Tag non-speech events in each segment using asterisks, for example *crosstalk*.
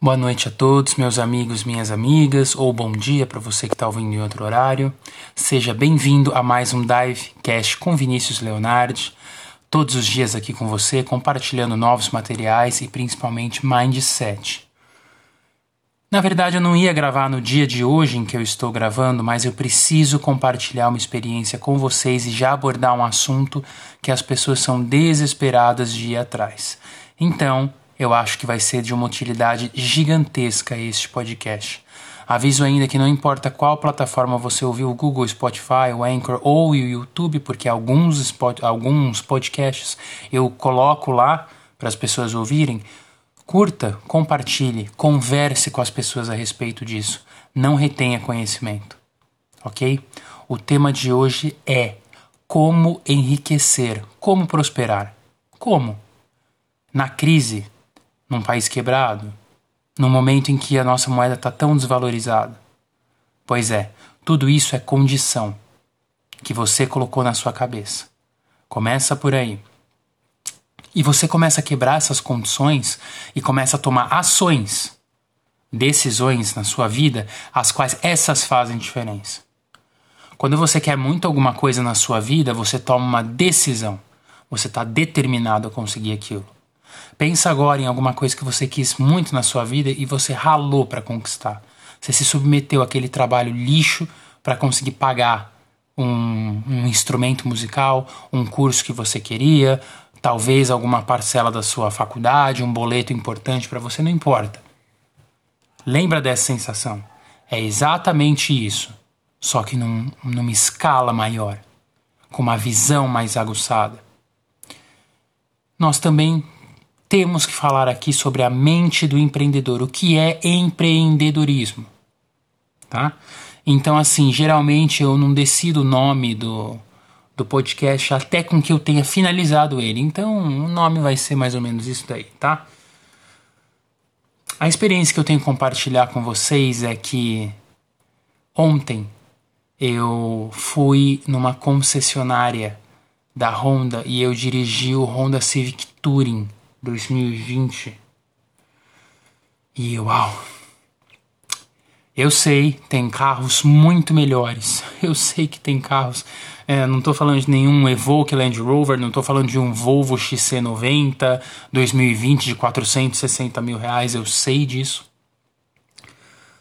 Boa noite a todos, meus amigos, minhas amigas, ou bom dia para você que está ouvindo em outro horário. Seja bem-vindo a mais um Dive Cast com Vinícius Leonardi. Todos os dias aqui com você, compartilhando novos materiais e principalmente mindset. Na verdade, eu não ia gravar no dia de hoje em que eu estou gravando, mas eu preciso compartilhar uma experiência com vocês e já abordar um assunto que as pessoas são desesperadas de ir atrás. Então, eu acho que vai ser de uma utilidade gigantesca este podcast. Aviso ainda que não importa qual plataforma você ouviu, o Google, Spotify, o Anchor ou o YouTube, porque alguns, spot, alguns podcasts eu coloco lá para as pessoas ouvirem. Curta, compartilhe, converse com as pessoas a respeito disso. Não retenha conhecimento. Ok? O tema de hoje é como enriquecer, como prosperar. Como? Na crise, num país quebrado, no momento em que a nossa moeda está tão desvalorizada. Pois é, tudo isso é condição que você colocou na sua cabeça. Começa por aí. E você começa a quebrar essas condições e começa a tomar ações, decisões na sua vida, as quais essas fazem diferença. Quando você quer muito alguma coisa na sua vida, você toma uma decisão. Você está determinado a conseguir aquilo. Pensa agora em alguma coisa que você quis muito na sua vida e você ralou para conquistar. Você se submeteu àquele trabalho lixo para conseguir pagar um, um, instrumento musical, um curso que você queria, talvez alguma parcela da sua faculdade, um boleto importante para você, não importa. Lembra dessa sensação? É exatamente isso, só que num, numa escala maior, com uma visão mais aguçada. Nós também temos que falar aqui sobre a mente do empreendedor, o que é empreendedorismo, tá? Então, assim, geralmente eu não decido o nome do, do podcast até com que eu tenha finalizado ele. Então, o nome vai ser mais ou menos isso daí, tá? A experiência que eu tenho que compartilhar com vocês é que ontem eu fui numa concessionária da Honda e eu dirigi o Honda Civic Touring 2020. E uau! Eu sei, tem carros muito melhores. *laughs* Eu sei que tem carros. É, não estou falando de nenhum Evoque Land Rover, não estou falando de um Volvo XC90 2020 de 460 mil reais. Eu sei disso.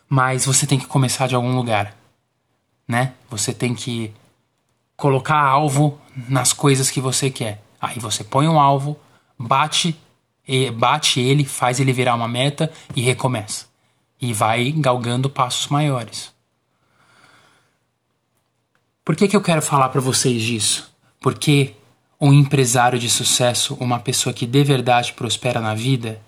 Mas você tem que começar de algum lugar, né? Você tem que colocar alvo nas coisas que você quer. Aí você põe um alvo, bate bate ele, faz ele virar uma meta e recomeça. E vai galgando passos maiores. Por que, que eu quero falar para vocês disso? Porque um empresário de sucesso, uma pessoa que de verdade prospera na vida,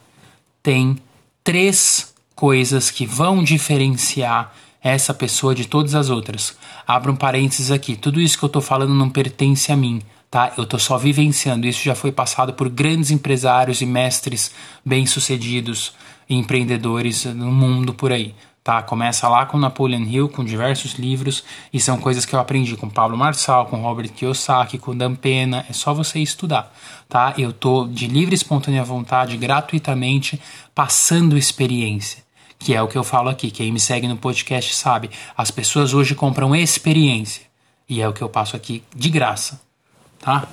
tem três coisas que vão diferenciar essa pessoa de todas as outras. Abra um parênteses aqui: tudo isso que eu estou falando não pertence a mim tá? Eu estou só vivenciando. Isso já foi passado por grandes empresários e mestres bem-sucedidos, empreendedores no mundo por aí. Tá, começa lá com Napoleon Hill, com diversos livros, e são coisas que eu aprendi com Pablo Marçal, com Robert Kiyosaki, com Dan Pena, é só você estudar, tá? Eu tô de livre e espontânea vontade, gratuitamente, passando experiência, que é o que eu falo aqui, quem me segue no podcast sabe, as pessoas hoje compram experiência, e é o que eu passo aqui de graça, tá?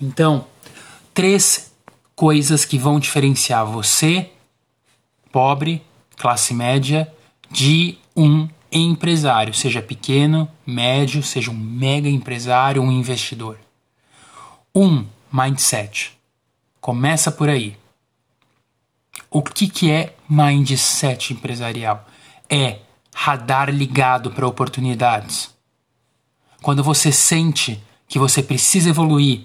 Então, três coisas que vão diferenciar você, pobre, classe média, de um empresário, seja pequeno, médio, seja um mega empresário, um investidor. Um, mindset. Começa por aí. O que, que é mindset empresarial? É radar ligado para oportunidades. Quando você sente que você precisa evoluir,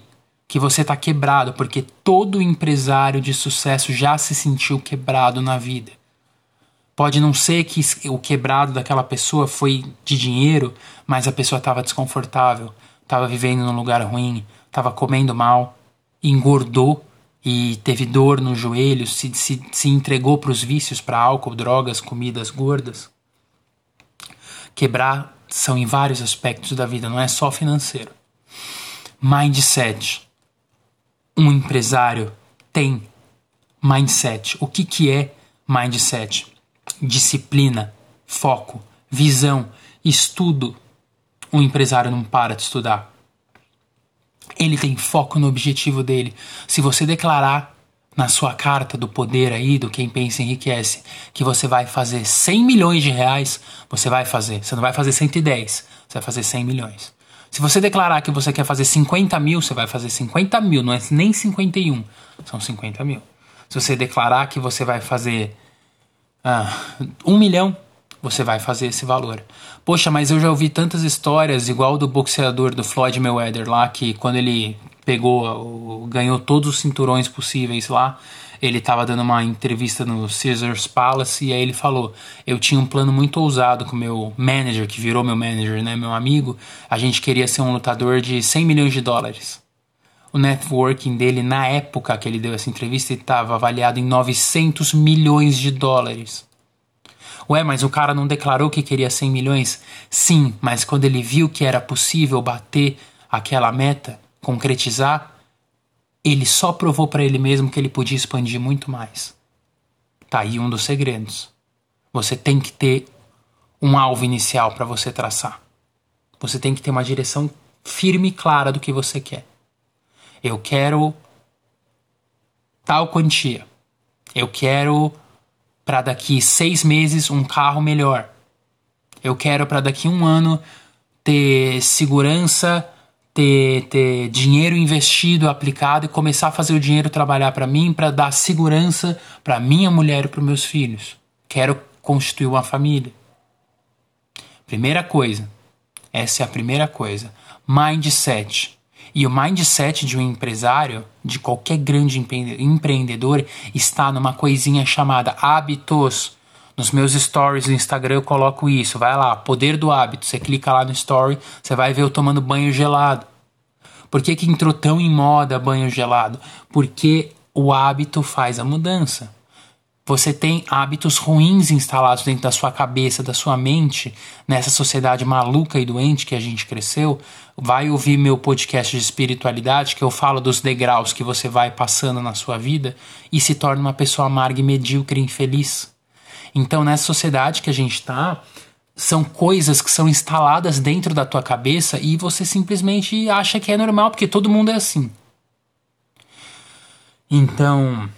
que você está quebrado, porque todo empresário de sucesso já se sentiu quebrado na vida. Pode não ser que o quebrado daquela pessoa foi de dinheiro, mas a pessoa estava desconfortável, estava vivendo num lugar ruim, estava comendo mal, engordou e teve dor no joelho, se, se, se entregou para os vícios, para álcool, drogas, comidas gordas. Quebrar são em vários aspectos da vida, não é só financeiro mindset. Um empresário tem mindset. O que, que é mindset, disciplina, foco, visão, estudo. O empresário não para de estudar. Ele tem foco no objetivo dele. Se você declarar na sua carta do poder aí, do quem pensa enriquece, que você vai fazer 100 milhões de reais, você vai fazer. Você não vai fazer 110, você vai fazer 100 milhões. Se você declarar que você quer fazer 50 mil, você vai fazer 50 mil, não é nem 51, são 50 mil. Se você declarar que você vai fazer ah, um milhão, você vai fazer esse valor. Poxa, mas eu já ouvi tantas histórias, igual do boxeador do Floyd Mayweather lá, que quando ele pegou, ganhou todos os cinturões possíveis lá, ele estava dando uma entrevista no Caesars Palace e aí ele falou: Eu tinha um plano muito ousado com meu manager, que virou meu manager, né, meu amigo. A gente queria ser um lutador de 100 milhões de dólares. O networking dele, na época que ele deu essa entrevista, estava avaliado em 900 milhões de dólares. Ué, mas o cara não declarou que queria 100 milhões? Sim, mas quando ele viu que era possível bater aquela meta, concretizar, ele só provou para ele mesmo que ele podia expandir muito mais. Tá aí um dos segredos. Você tem que ter um alvo inicial para você traçar. Você tem que ter uma direção firme e clara do que você quer. Eu quero tal quantia. Eu quero para daqui seis meses um carro melhor. Eu quero para daqui um ano ter segurança ter, ter dinheiro investido, aplicado e começar a fazer o dinheiro trabalhar para mim, para dar segurança para minha mulher e para meus filhos. Quero constituir uma família. Primeira coisa, essa é a primeira coisa. Mindset. E o mindset de um empresário, de qualquer grande empreendedor, está numa coisinha chamada hábitos. Nos meus stories do Instagram eu coloco isso. Vai lá, poder do hábito. Você clica lá no story, você vai ver eu tomando banho gelado. Por que, que entrou tão em moda banho gelado? Porque o hábito faz a mudança. Você tem hábitos ruins instalados dentro da sua cabeça, da sua mente, nessa sociedade maluca e doente que a gente cresceu. Vai ouvir meu podcast de espiritualidade, que eu falo dos degraus que você vai passando na sua vida e se torna uma pessoa amarga e medíocre e infeliz. Então, nessa sociedade que a gente está, são coisas que são instaladas dentro da tua cabeça e você simplesmente acha que é normal, porque todo mundo é assim. Então,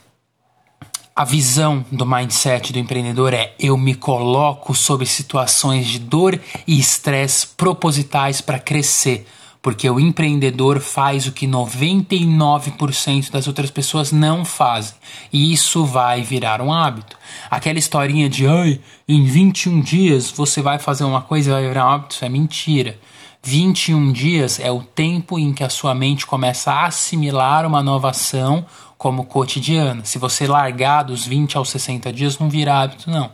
a visão do mindset do empreendedor é: eu me coloco sob situações de dor e estresse propositais para crescer, porque o empreendedor faz o que 99% das outras pessoas não fazem. E isso vai virar um hábito. Aquela historinha de, ai, em 21 dias você vai fazer uma coisa e vai virar um hábito, isso é mentira. 21 dias é o tempo em que a sua mente começa a assimilar uma nova ação como cotidiana. Se você largar dos 20 aos 60 dias, não vira hábito, não.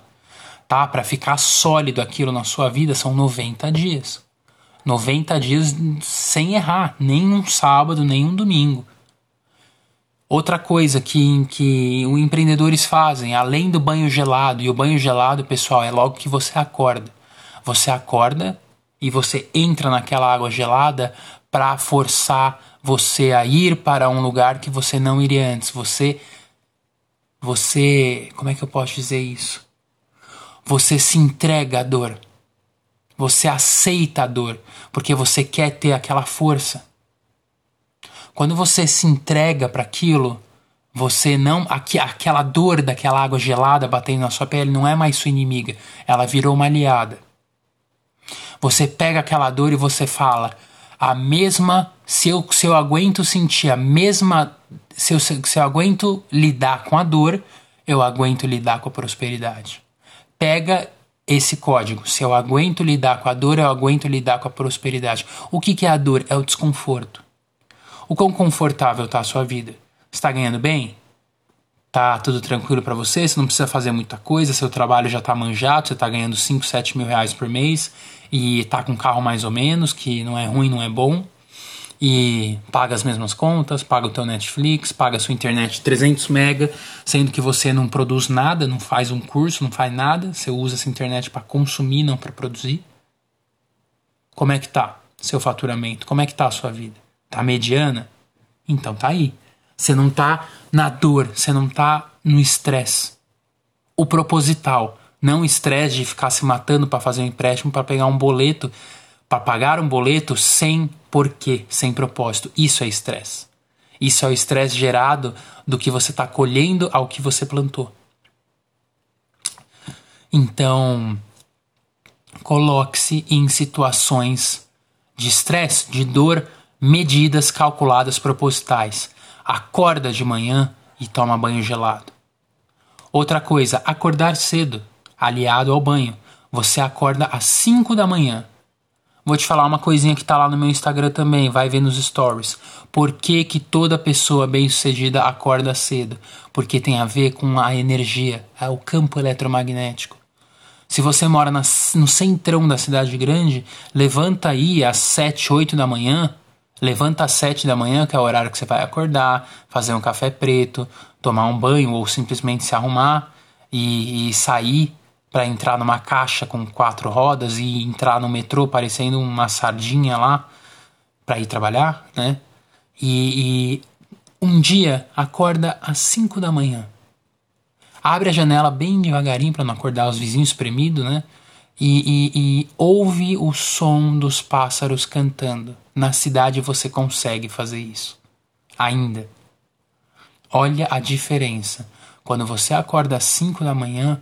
Tá? Para ficar sólido aquilo na sua vida são 90 dias. 90 dias sem errar, nem um sábado, nem um domingo. Outra coisa que, que os empreendedores fazem, além do banho gelado, e o banho gelado, pessoal, é logo que você acorda. Você acorda e você entra naquela água gelada para forçar você a ir para um lugar que você não iria antes. Você. Você. Como é que eu posso dizer isso? Você se entrega à dor. Você aceita a dor porque você quer ter aquela força. Quando você se entrega para aquilo, você não aqu aquela dor daquela água gelada batendo na sua pele não é mais sua inimiga, ela virou uma aliada. Você pega aquela dor e você fala: a mesma se eu, se eu aguento sentir a mesma se eu, se eu aguento lidar com a dor, eu aguento lidar com a prosperidade. Pega esse código. Se eu aguento lidar com a dor, eu aguento lidar com a prosperidade. O que, que é a dor? É o desconforto. O quão confortável está a sua vida? Está ganhando bem? Tá tudo tranquilo para você? Você não precisa fazer muita coisa, seu trabalho já está manjado, você está ganhando 5, 7 mil reais por mês e está com carro mais ou menos, que não é ruim, não é bom e paga as mesmas contas, paga o teu Netflix, paga a sua internet 300 mega, sendo que você não produz nada, não faz um curso, não faz nada, você usa essa internet para consumir, não para produzir. Como é que tá seu faturamento? Como é que tá a sua vida? Tá mediana? Então tá aí. Você não tá na dor, você não tá no estresse. o proposital, não estresse de ficar se matando para fazer um empréstimo para pegar um boleto, para pagar um boleto sem porquê, sem propósito. Isso é estresse. Isso é o estresse gerado do que você está colhendo ao que você plantou. Então, coloque-se em situações de estresse, de dor, medidas calculadas propositais. Acorda de manhã e toma banho gelado. Outra coisa, acordar cedo, aliado ao banho. Você acorda às 5 da manhã. Vou te falar uma coisinha que tá lá no meu Instagram também, vai ver nos stories. Por que, que toda pessoa bem-sucedida acorda cedo? Porque tem a ver com a energia, é o campo eletromagnético. Se você mora na, no centrão da cidade grande, levanta aí às 7, 8 da manhã. Levanta às 7 da manhã, que é o horário que você vai acordar, fazer um café preto, tomar um banho ou simplesmente se arrumar e, e sair para entrar numa caixa com quatro rodas e entrar no metrô parecendo uma sardinha lá para ir trabalhar, né? E, e um dia acorda às 5 da manhã abre a janela bem devagarinho para não acordar os vizinhos espremidos, né? E, e, e, ouve o som dos pássaros cantando. Na cidade você consegue fazer isso. Ainda. Olha a diferença. Quando você acorda às 5 da manhã,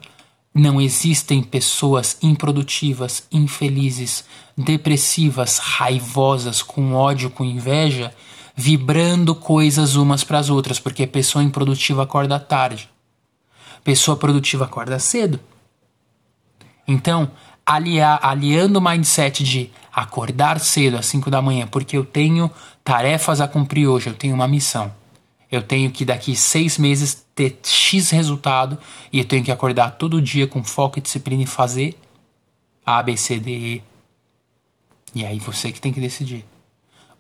não existem pessoas improdutivas, infelizes, depressivas, raivosas, com ódio, com inveja, vibrando coisas umas para as outras, porque pessoa improdutiva acorda tarde. Pessoa produtiva acorda cedo. Então, aliar, aliando o mindset de acordar cedo às 5 da manhã, porque eu tenho tarefas a cumprir hoje, eu tenho uma missão. Eu tenho que daqui seis meses ter X resultado e eu tenho que acordar todo dia com foco e disciplina e fazer A, B, C, D, E. E aí você que tem que decidir.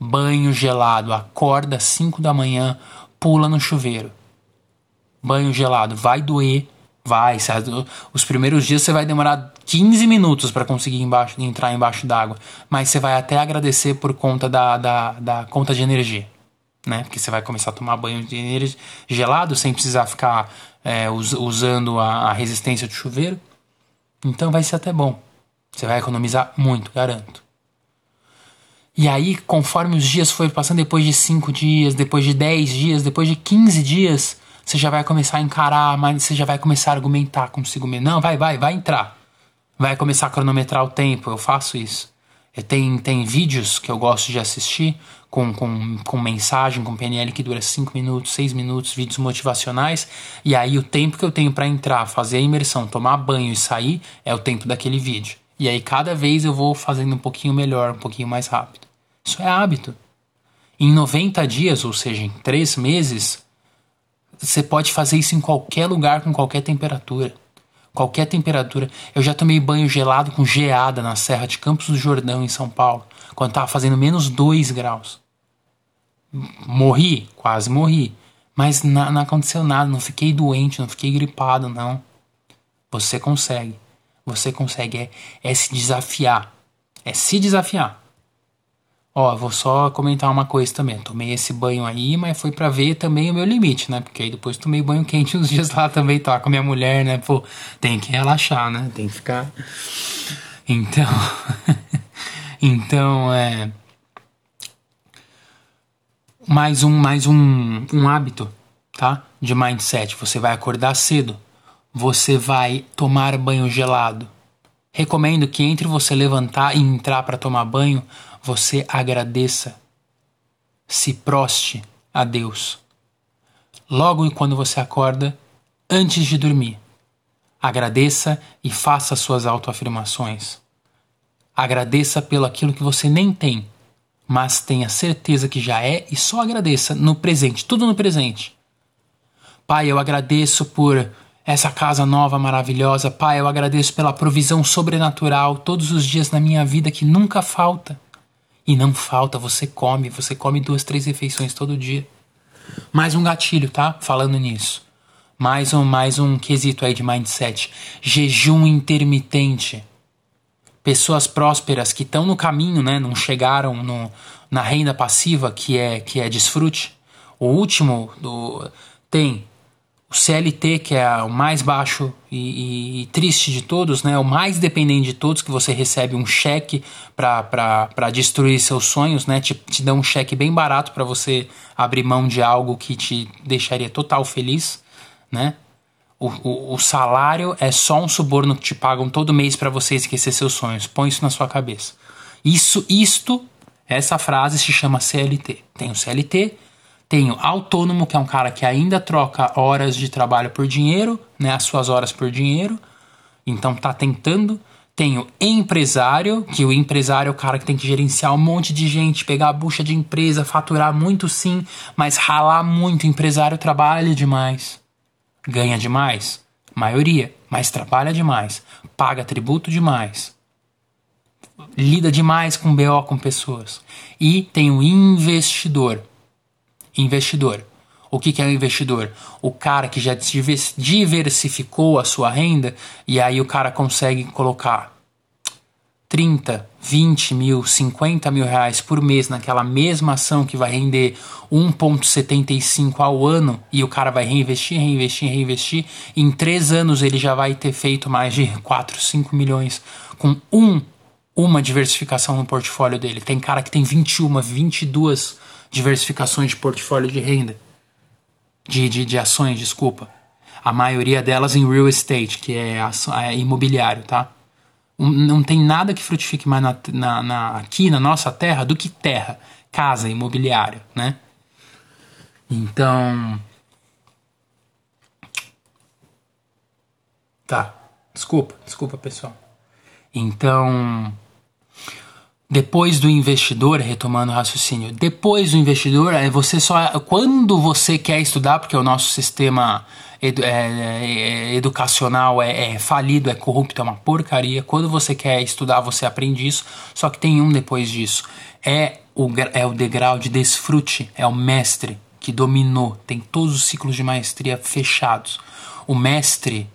Banho gelado, acorda às 5 da manhã, pula no chuveiro banho gelado vai doer, vai. Os primeiros dias você vai demorar 15 minutos para conseguir embaixo, entrar embaixo d'água, mas você vai até agradecer por conta da, da, da conta de energia. Né? Porque você vai começar a tomar banho de energia gelado sem precisar ficar é, us, usando a, a resistência do chuveiro. Então vai ser até bom. Você vai economizar muito, garanto. E aí, conforme os dias foram passando, depois de 5 dias, depois de 10 dias, depois de 15 dias, você já vai começar a encarar, mas você já vai começar a argumentar consigo mesmo. Não, vai, vai, vai entrar. Vai começar a cronometrar o tempo, eu faço isso. Tem, tem vídeos que eu gosto de assistir com, com, com mensagem, com PNL que dura 5 minutos, 6 minutos, vídeos motivacionais. E aí o tempo que eu tenho para entrar, fazer a imersão, tomar banho e sair é o tempo daquele vídeo. E aí cada vez eu vou fazendo um pouquinho melhor, um pouquinho mais rápido. Isso é hábito. Em 90 dias, ou seja, em 3 meses, você pode fazer isso em qualquer lugar, com qualquer temperatura. Qualquer temperatura. Eu já tomei banho gelado com geada na Serra de Campos do Jordão, em São Paulo, quando estava fazendo menos 2 graus. Morri, quase morri. Mas não, não aconteceu nada, não fiquei doente, não fiquei gripado, não. Você consegue. Você consegue. É, é se desafiar. É se desafiar. Ó, vou só comentar uma coisa também. Tomei esse banho aí, mas foi para ver também o meu limite, né? Porque aí depois tomei banho quente *laughs* uns dias lá também, tá com a minha mulher, né? Pô, tem que relaxar, né? Tem que ficar. Então. *laughs* então, é. Mais um, mais um, um hábito, tá? De mindset. Você vai acordar cedo. Você vai tomar banho gelado. Recomendo que entre você levantar e entrar para tomar banho, você agradeça, se proste a Deus. Logo quando você acorda, antes de dormir, agradeça e faça suas autoafirmações. Agradeça pelo aquilo que você nem tem, mas tenha certeza que já é e só agradeça no presente, tudo no presente. Pai, eu agradeço por essa casa nova maravilhosa. Pai, eu agradeço pela provisão sobrenatural todos os dias na minha vida que nunca falta. E não falta, você come, você come duas, três refeições todo dia. Mais um gatilho, tá? Falando nisso. Mais um, mais um quesito aí de mindset. Jejum intermitente. Pessoas prósperas que estão no caminho, né? Não chegaram no, na renda passiva, que é, que é desfrute. O último do, tem o CLT, que é o mais baixo e, e, triste de todos, né? o mais dependente de todos, que você recebe um cheque para destruir seus sonhos, né? te, te dá um cheque bem barato para você abrir mão de algo que te deixaria total feliz. Né? O, o, o salário é só um suborno que te pagam todo mês para você esquecer seus sonhos. Põe isso na sua cabeça. Isso, isto, essa frase se chama CLT. Tem o CLT, tenho autônomo, que é um cara que ainda troca horas de trabalho por dinheiro, né, as suas horas por dinheiro. Então tá tentando. Tenho empresário, que o empresário é o cara que tem que gerenciar um monte de gente, pegar a bucha de empresa, faturar muito sim, mas ralar muito. O empresário trabalha demais. Ganha demais? Maioria, mas trabalha demais. Paga tributo demais. Lida demais com BO com pessoas. E tem o investidor Investidor. O que, que é um investidor? O cara que já diversificou a sua renda e aí o cara consegue colocar 30, 20 mil, 50 mil reais por mês naquela mesma ação que vai render 1,75 ao ano e o cara vai reinvestir, reinvestir, reinvestir. Em três anos ele já vai ter feito mais de 4, 5 milhões com um, uma diversificação no portfólio dele. Tem cara que tem 21, 22 diversificações de portfólio de renda, de, de, de ações, desculpa. A maioria delas em real estate, que é, é imobiliário, tá? Não tem nada que frutifique mais na, na, na, aqui na nossa terra do que terra, casa, imobiliário, né? Então. Tá. Desculpa, desculpa, pessoal. Então. Depois do investidor, retomando o raciocínio, depois do investidor, é você só. Quando você quer estudar, porque o nosso sistema edu, é, é, educacional é, é, falido, é corrupto, é uma porcaria. Quando você quer estudar, você aprende isso. Só que tem um depois disso. É o, é o degrau de desfrute, é o mestre que dominou, tem todos os ciclos de maestria fechados. O mestre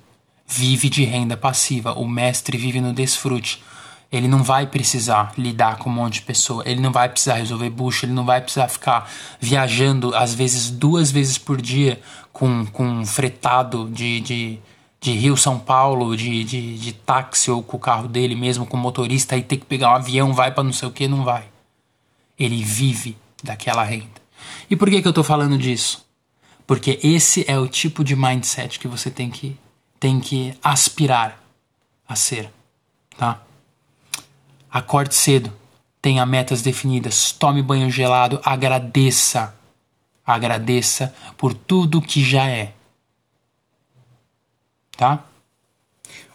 vive de renda passiva, o mestre vive no desfrute. Ele não vai precisar lidar com um monte de pessoa, ele não vai precisar resolver bucha, ele não vai precisar ficar viajando, às vezes duas vezes por dia, com, com um fretado de, de, de Rio São Paulo, de, de, de táxi ou com o carro dele mesmo, com motorista, e ter que pegar um avião, vai para não sei o que, não vai. Ele vive daquela renda. E por que, que eu tô falando disso? Porque esse é o tipo de mindset que você tem que, tem que aspirar a ser, tá? Acorde cedo, tenha metas definidas, tome banho gelado, agradeça. Agradeça por tudo que já é. Tá?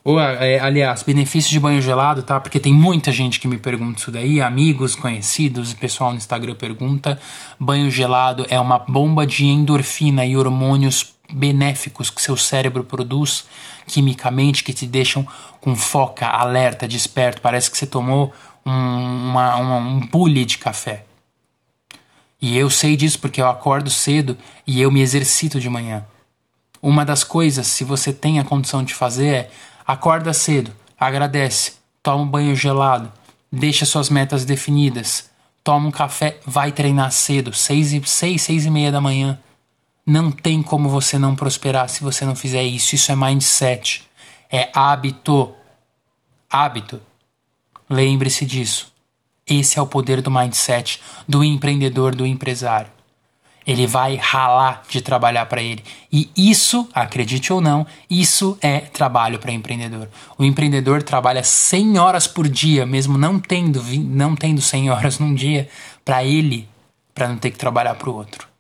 Ou, é, aliás, benefícios de banho gelado, tá? Porque tem muita gente que me pergunta isso daí, amigos, conhecidos, pessoal no Instagram pergunta. Banho gelado é uma bomba de endorfina e hormônios benéficos que seu cérebro produz quimicamente que te deixam com foca, alerta, desperto. Parece que você tomou um, uma, uma, um de café. E eu sei disso porque eu acordo cedo e eu me exercito de manhã. Uma das coisas, se você tem a condição de fazer, é acorda cedo, agradece, toma um banho gelado, deixa suas metas definidas, toma um café, vai treinar cedo, seis, seis, seis e meia da manhã. Não tem como você não prosperar se você não fizer isso. Isso é mindset. É hábito. Hábito. Lembre-se disso. Esse é o poder do mindset do empreendedor, do empresário. Ele vai ralar de trabalhar para ele. E isso, acredite ou não, isso é trabalho para empreendedor. O empreendedor trabalha 100 horas por dia, mesmo não tendo, não tendo 100 horas num dia, para ele, para não ter que trabalhar para o outro.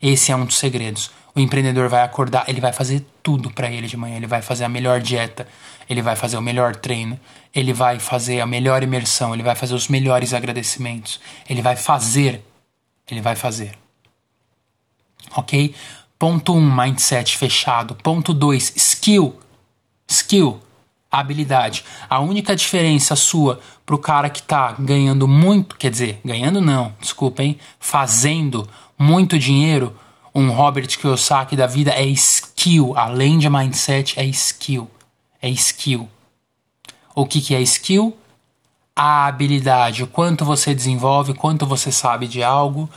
Esse é um dos segredos. O empreendedor vai acordar, ele vai fazer tudo para ele de manhã. Ele vai fazer a melhor dieta, ele vai fazer o melhor treino, ele vai fazer a melhor imersão, ele vai fazer os melhores agradecimentos. Ele vai fazer, ele vai fazer. Ok? Ponto 1, um, mindset fechado. Ponto 2, skill. Skill, habilidade. A única diferença sua pro cara que tá ganhando muito, quer dizer, ganhando não, desculpa, hein? Fazendo muito dinheiro, um Robert Kiyosaki da vida é skill, além de mindset, é skill. É skill. O que, que é skill? A habilidade, o quanto você desenvolve, quanto você sabe de algo.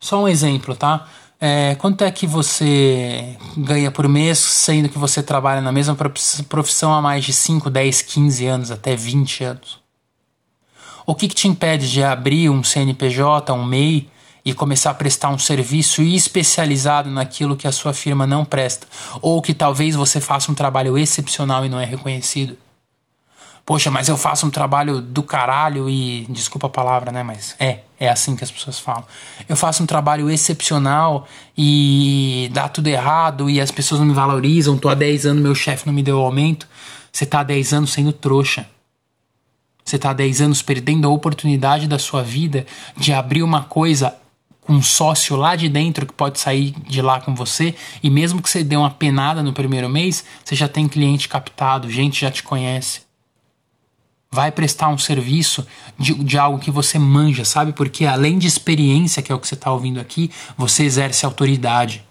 Só um exemplo, tá? É, quanto é que você ganha por mês, sendo que você trabalha na mesma profissão há mais de 5, 10, 15 anos, até 20 anos? O que, que te impede de abrir um CNPJ, um MEI e começar a prestar um serviço especializado naquilo que a sua firma não presta? Ou que talvez você faça um trabalho excepcional e não é reconhecido? Poxa, mas eu faço um trabalho do caralho e. Desculpa a palavra, né? Mas é, é assim que as pessoas falam. Eu faço um trabalho excepcional e dá tudo errado e as pessoas não me valorizam. Tô há 10 anos, meu chefe não me deu aumento. Você tá há 10 anos sendo trouxa. Você tá há 10 anos perdendo a oportunidade da sua vida de abrir uma coisa com um sócio lá de dentro que pode sair de lá com você e mesmo que você dê uma penada no primeiro mês, você já tem cliente captado, gente já te conhece. Vai prestar um serviço de, de algo que você manja, sabe? Porque além de experiência, que é o que você está ouvindo aqui, você exerce autoridade.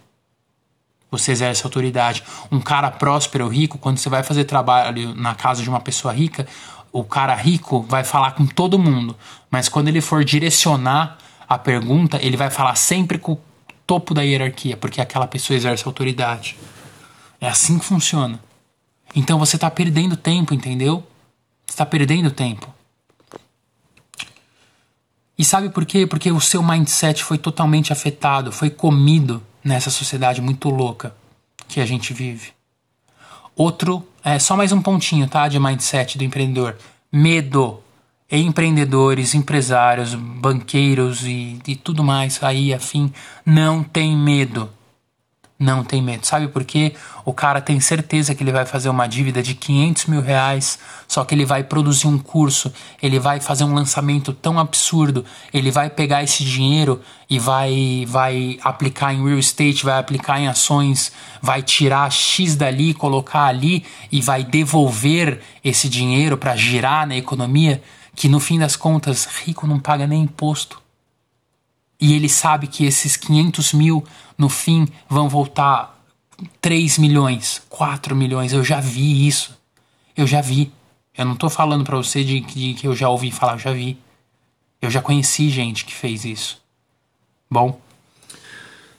Você exerce autoridade. Um cara próspero, rico, quando você vai fazer trabalho na casa de uma pessoa rica, o cara rico vai falar com todo mundo. Mas quando ele for direcionar a pergunta, ele vai falar sempre com o topo da hierarquia, porque aquela pessoa exerce autoridade. É assim que funciona. Então você está perdendo tempo, entendeu? está perdendo tempo. E sabe por quê? Porque o seu mindset foi totalmente afetado, foi comido nessa sociedade muito louca que a gente vive. Outro, é só mais um pontinho, tá? De mindset do empreendedor. Medo. Empreendedores, empresários, banqueiros e, e tudo mais aí afim, não tem medo não tem medo. Sabe por quê? O cara tem certeza que ele vai fazer uma dívida de 500 mil reais, só que ele vai produzir um curso, ele vai fazer um lançamento tão absurdo, ele vai pegar esse dinheiro e vai, vai aplicar em real estate, vai aplicar em ações, vai tirar X dali, colocar ali e vai devolver esse dinheiro para girar na economia, que no fim das contas, rico não paga nem imposto. E ele sabe que esses 500 mil, no fim, vão voltar 3 milhões, 4 milhões. Eu já vi isso. Eu já vi. Eu não tô falando para você de, de, que eu já ouvi falar, eu já vi. Eu já conheci gente que fez isso. Bom,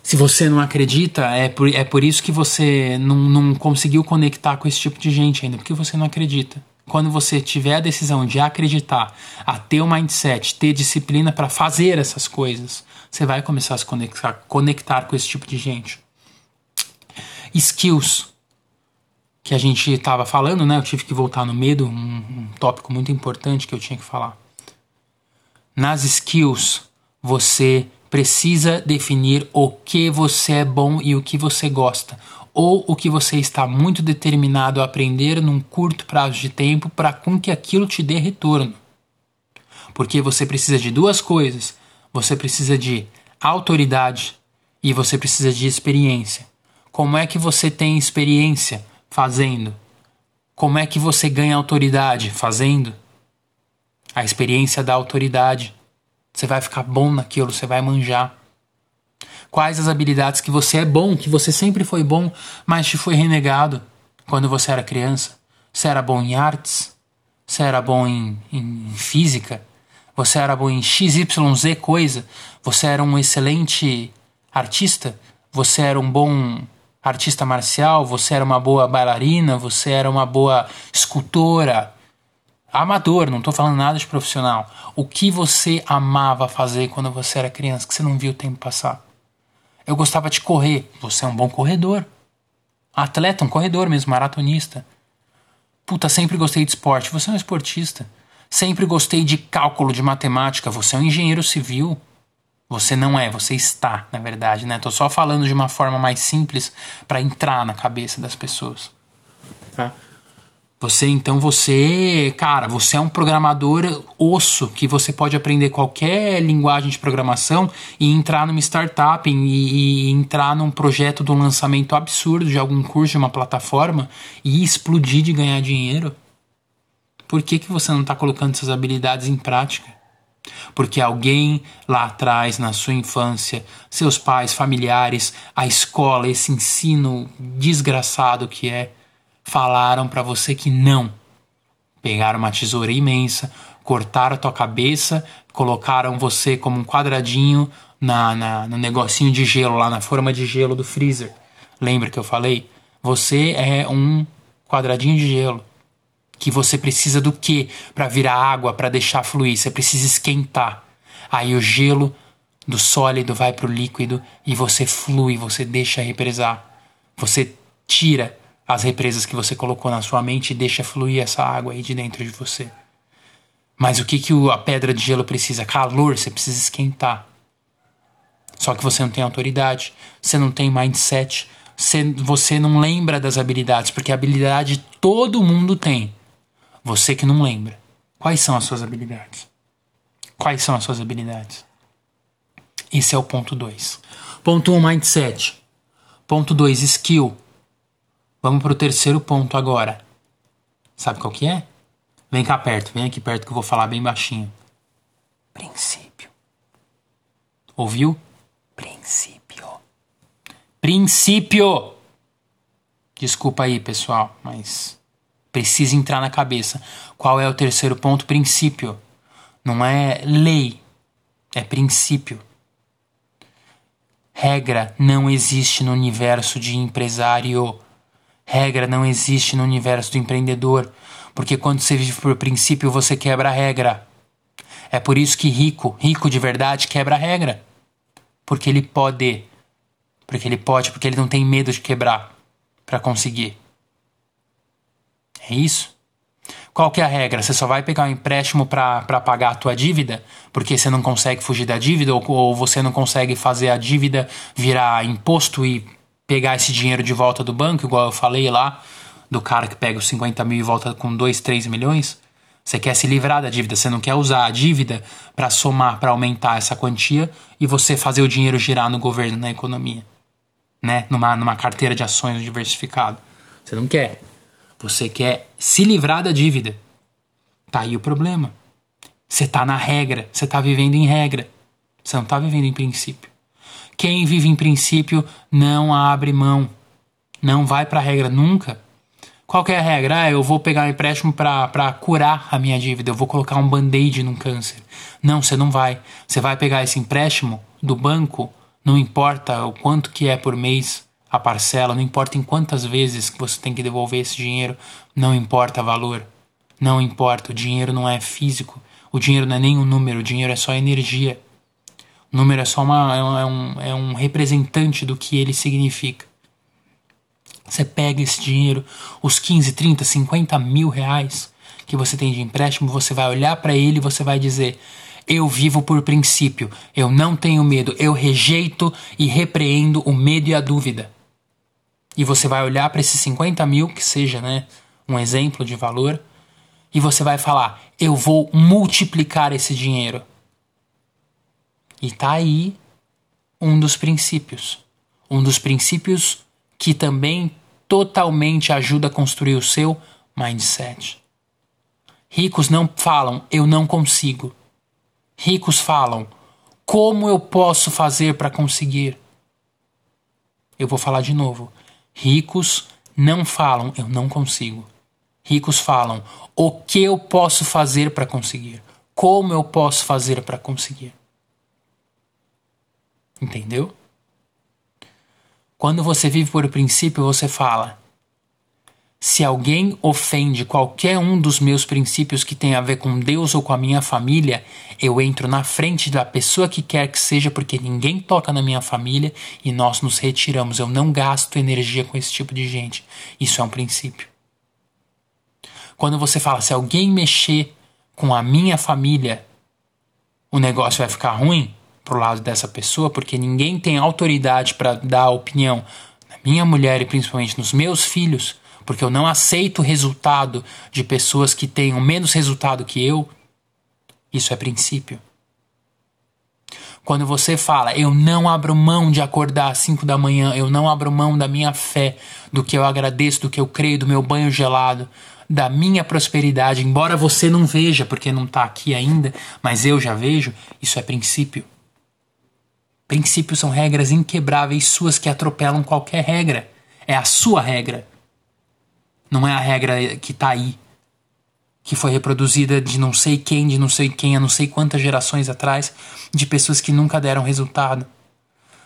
se você não acredita, é por, é por isso que você não, não conseguiu conectar com esse tipo de gente ainda, porque você não acredita quando você tiver a decisão de acreditar, a ter o mindset, ter disciplina para fazer essas coisas, você vai começar a se conectar, conectar com esse tipo de gente. Skills que a gente estava falando, né? Eu tive que voltar no medo, um, um tópico muito importante que eu tinha que falar. Nas skills, você precisa definir o que você é bom e o que você gosta ou o que você está muito determinado a aprender num curto prazo de tempo para com que aquilo te dê retorno. Porque você precisa de duas coisas: você precisa de autoridade e você precisa de experiência. Como é que você tem experiência fazendo? Como é que você ganha autoridade fazendo? A experiência da autoridade. Você vai ficar bom naquilo, você vai manjar. Quais as habilidades que você é bom, que você sempre foi bom, mas te foi renegado quando você era criança? Você era bom em artes? Você era bom em, em física? Você era bom em XYZ coisa? Você era um excelente artista? Você era um bom artista marcial? Você era uma boa bailarina? Você era uma boa escultora? Amador, não estou falando nada de profissional. O que você amava fazer quando você era criança que você não viu o tempo passar? Eu gostava de correr. Você é um bom corredor. Atleta, um corredor mesmo, maratonista. Puta, sempre gostei de esporte. Você é um esportista. Sempre gostei de cálculo, de matemática. Você é um engenheiro civil. Você não é, você está, na verdade, né? Tô só falando de uma forma mais simples para entrar na cabeça das pessoas. Tá? Você, então, você, cara, você é um programador osso que você pode aprender qualquer linguagem de programação e entrar numa startup e, e, entrar num projeto de um lançamento absurdo de algum curso de uma plataforma e explodir de ganhar dinheiro. Por que, que você não está colocando essas habilidades em prática? Porque alguém lá atrás, na sua infância, seus pais, familiares, a escola, esse ensino desgraçado que é, falaram para você que não. Pegaram uma tesoura imensa, cortaram a tua cabeça, colocaram você como um quadradinho na, na, no negocinho de gelo, lá na forma de gelo do freezer. Lembra que eu falei? Você é um quadradinho de gelo. Que você precisa do que para virar água, para deixar fluir? Você precisa esquentar. Aí o gelo do sólido vai para o líquido e você flui, você deixa represar. Você tira as represas que você colocou na sua mente e deixa fluir essa água aí de dentro de você. Mas o que, que a pedra de gelo precisa? Calor, você precisa esquentar. Só que você não tem autoridade, você não tem mindset, você, não lembra das habilidades, porque habilidade todo mundo tem. Você que não lembra. Quais são as suas habilidades? Quais são as suas habilidades? Esse é o ponto 2. Ponto 1, um, mindset. Ponto 2, skill. Vamos para o terceiro ponto agora. Sabe qual que é? Vem cá perto, vem aqui perto que eu vou falar bem baixinho. Princípio. Ouviu? Princípio. Princípio! Desculpa aí, pessoal, mas precisa entrar na cabeça. Qual é o terceiro ponto? Princípio. Não é lei, é princípio. Regra não existe no universo de empresário. Regra não existe no universo do empreendedor, porque quando você vive por princípio, você quebra a regra. É por isso que rico, rico de verdade, quebra a regra. Porque ele pode. Porque ele pode, porque ele não tem medo de quebrar para conseguir. É isso? Qual que é a regra? Você só vai pegar um empréstimo para pagar a tua dívida, porque você não consegue fugir da dívida, ou, ou você não consegue fazer a dívida virar imposto e pegar esse dinheiro de volta do banco, igual eu falei lá, do cara que pega os 50 mil e volta com 2, 3 milhões? Você quer se livrar da dívida, você não quer usar a dívida para somar, para aumentar essa quantia e você fazer o dinheiro girar no governo, na economia, né? Numa, numa carteira de ações diversificado. Você não quer. Você quer se livrar da dívida. Tá aí o problema. Você tá na regra, você tá vivendo em regra. Você não tá vivendo em princípio. Quem vive em princípio não abre mão. Não vai para a regra nunca. Qual é a regra? Ah, eu vou pegar um empréstimo para curar a minha dívida, eu vou colocar um band-aid num câncer. Não, você não vai. Você vai pegar esse empréstimo do banco, não importa o quanto que é por mês, a parcela, não importa em quantas vezes que você tem que devolver esse dinheiro, não importa o valor, não importa, o dinheiro não é físico, o dinheiro não é nem um número, o dinheiro é só energia. O número é só uma, é um, é um representante do que ele significa. Você pega esse dinheiro, os 15, 30, 50 mil reais que você tem de empréstimo, você vai olhar para ele e você vai dizer: eu vivo por princípio, eu não tenho medo, eu rejeito e repreendo o medo e a dúvida e você vai olhar para esses 50 mil, que seja né, um exemplo de valor, e você vai falar: eu vou multiplicar esse dinheiro. E tá aí um dos princípios. Um dos princípios que também totalmente ajuda a construir o seu mindset. Ricos não falam eu não consigo. Ricos falam como eu posso fazer para conseguir. Eu vou falar de novo. Ricos não falam eu não consigo. Ricos falam o que eu posso fazer para conseguir. Como eu posso fazer para conseguir. Entendeu? Quando você vive por princípio, você fala: se alguém ofende qualquer um dos meus princípios que tem a ver com Deus ou com a minha família, eu entro na frente da pessoa que quer que seja, porque ninguém toca na minha família e nós nos retiramos. Eu não gasto energia com esse tipo de gente. Isso é um princípio. Quando você fala, se alguém mexer com a minha família, o negócio vai ficar ruim pro lado dessa pessoa, porque ninguém tem autoridade para dar opinião na minha mulher e principalmente nos meus filhos porque eu não aceito o resultado de pessoas que tenham menos resultado que eu, isso é princípio. Quando você fala, eu não abro mão de acordar às 5 da manhã, eu não abro mão da minha fé, do que eu agradeço, do que eu creio, do meu banho gelado, da minha prosperidade, embora você não veja, porque não está aqui ainda, mas eu já vejo, isso é princípio. Princípios são regras inquebráveis suas que atropelam qualquer regra. É a sua regra. Não é a regra que está aí, que foi reproduzida de não sei quem, de não sei quem, a não sei quantas gerações atrás, de pessoas que nunca deram resultado.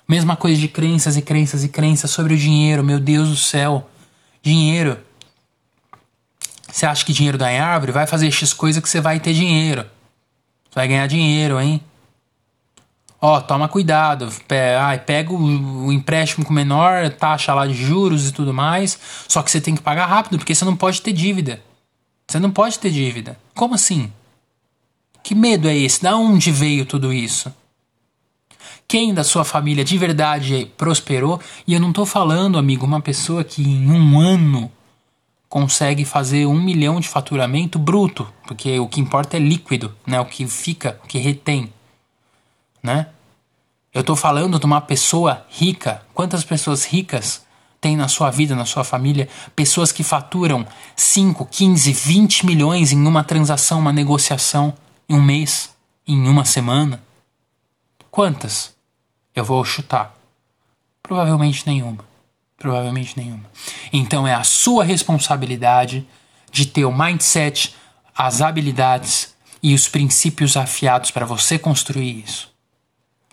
Mesma coisa de crenças e crenças e crenças sobre o dinheiro, meu Deus do céu. Dinheiro. Você acha que dinheiro dá em árvore? Vai fazer X coisa que você vai ter dinheiro. Você vai ganhar dinheiro, hein? Ó, toma cuidado. Pega o empréstimo com menor taxa lá de juros e tudo mais. Só que você tem que pagar rápido, porque você não pode ter dívida. Você não pode ter dívida. Como assim? Que medo é esse? Da onde veio tudo isso? Quem da sua família de verdade prosperou? E eu não estou falando, amigo, uma pessoa que em um ano consegue fazer um milhão de faturamento bruto, porque o que importa é líquido, né? O que fica, o que retém, né? Eu estou falando de uma pessoa rica. Quantas pessoas ricas tem na sua vida, na sua família? Pessoas que faturam 5, 15, 20 milhões em uma transação, uma negociação, em um mês, em uma semana? Quantas? Eu vou chutar. Provavelmente nenhuma. Provavelmente nenhuma. Então é a sua responsabilidade de ter o mindset, as habilidades e os princípios afiados para você construir isso.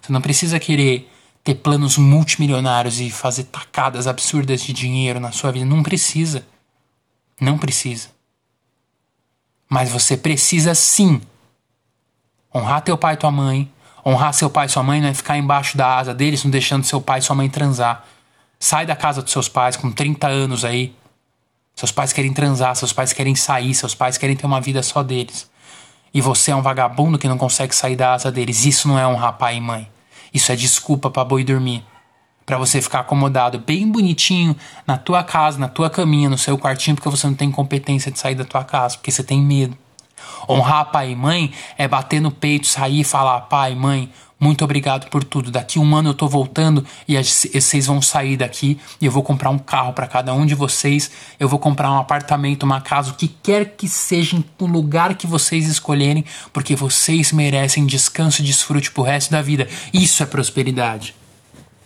Você não precisa querer ter planos multimilionários e fazer tacadas absurdas de dinheiro na sua vida. Não precisa. Não precisa. Mas você precisa sim honrar teu pai e tua mãe, Honrar seu pai e sua mãe não é ficar embaixo da asa deles, não deixando seu pai e sua mãe transar. Sai da casa dos seus pais com 30 anos aí. Seus pais querem transar, seus pais querem sair, seus pais querem ter uma vida só deles. E você é um vagabundo que não consegue sair da asa deles. Isso não é honrar pai e mãe. Isso é desculpa para boi dormir. Para você ficar acomodado bem bonitinho na tua casa, na tua caminha, no seu quartinho, porque você não tem competência de sair da tua casa, porque você tem medo. Honrar pai e mãe é bater no peito, sair e falar: pai, mãe, muito obrigado por tudo. Daqui um ano eu tô voltando e vocês vão sair daqui e eu vou comprar um carro para cada um de vocês. Eu vou comprar um apartamento, uma casa, o que quer que seja, no lugar que vocês escolherem, porque vocês merecem descanso e desfrute pro resto da vida. Isso é prosperidade.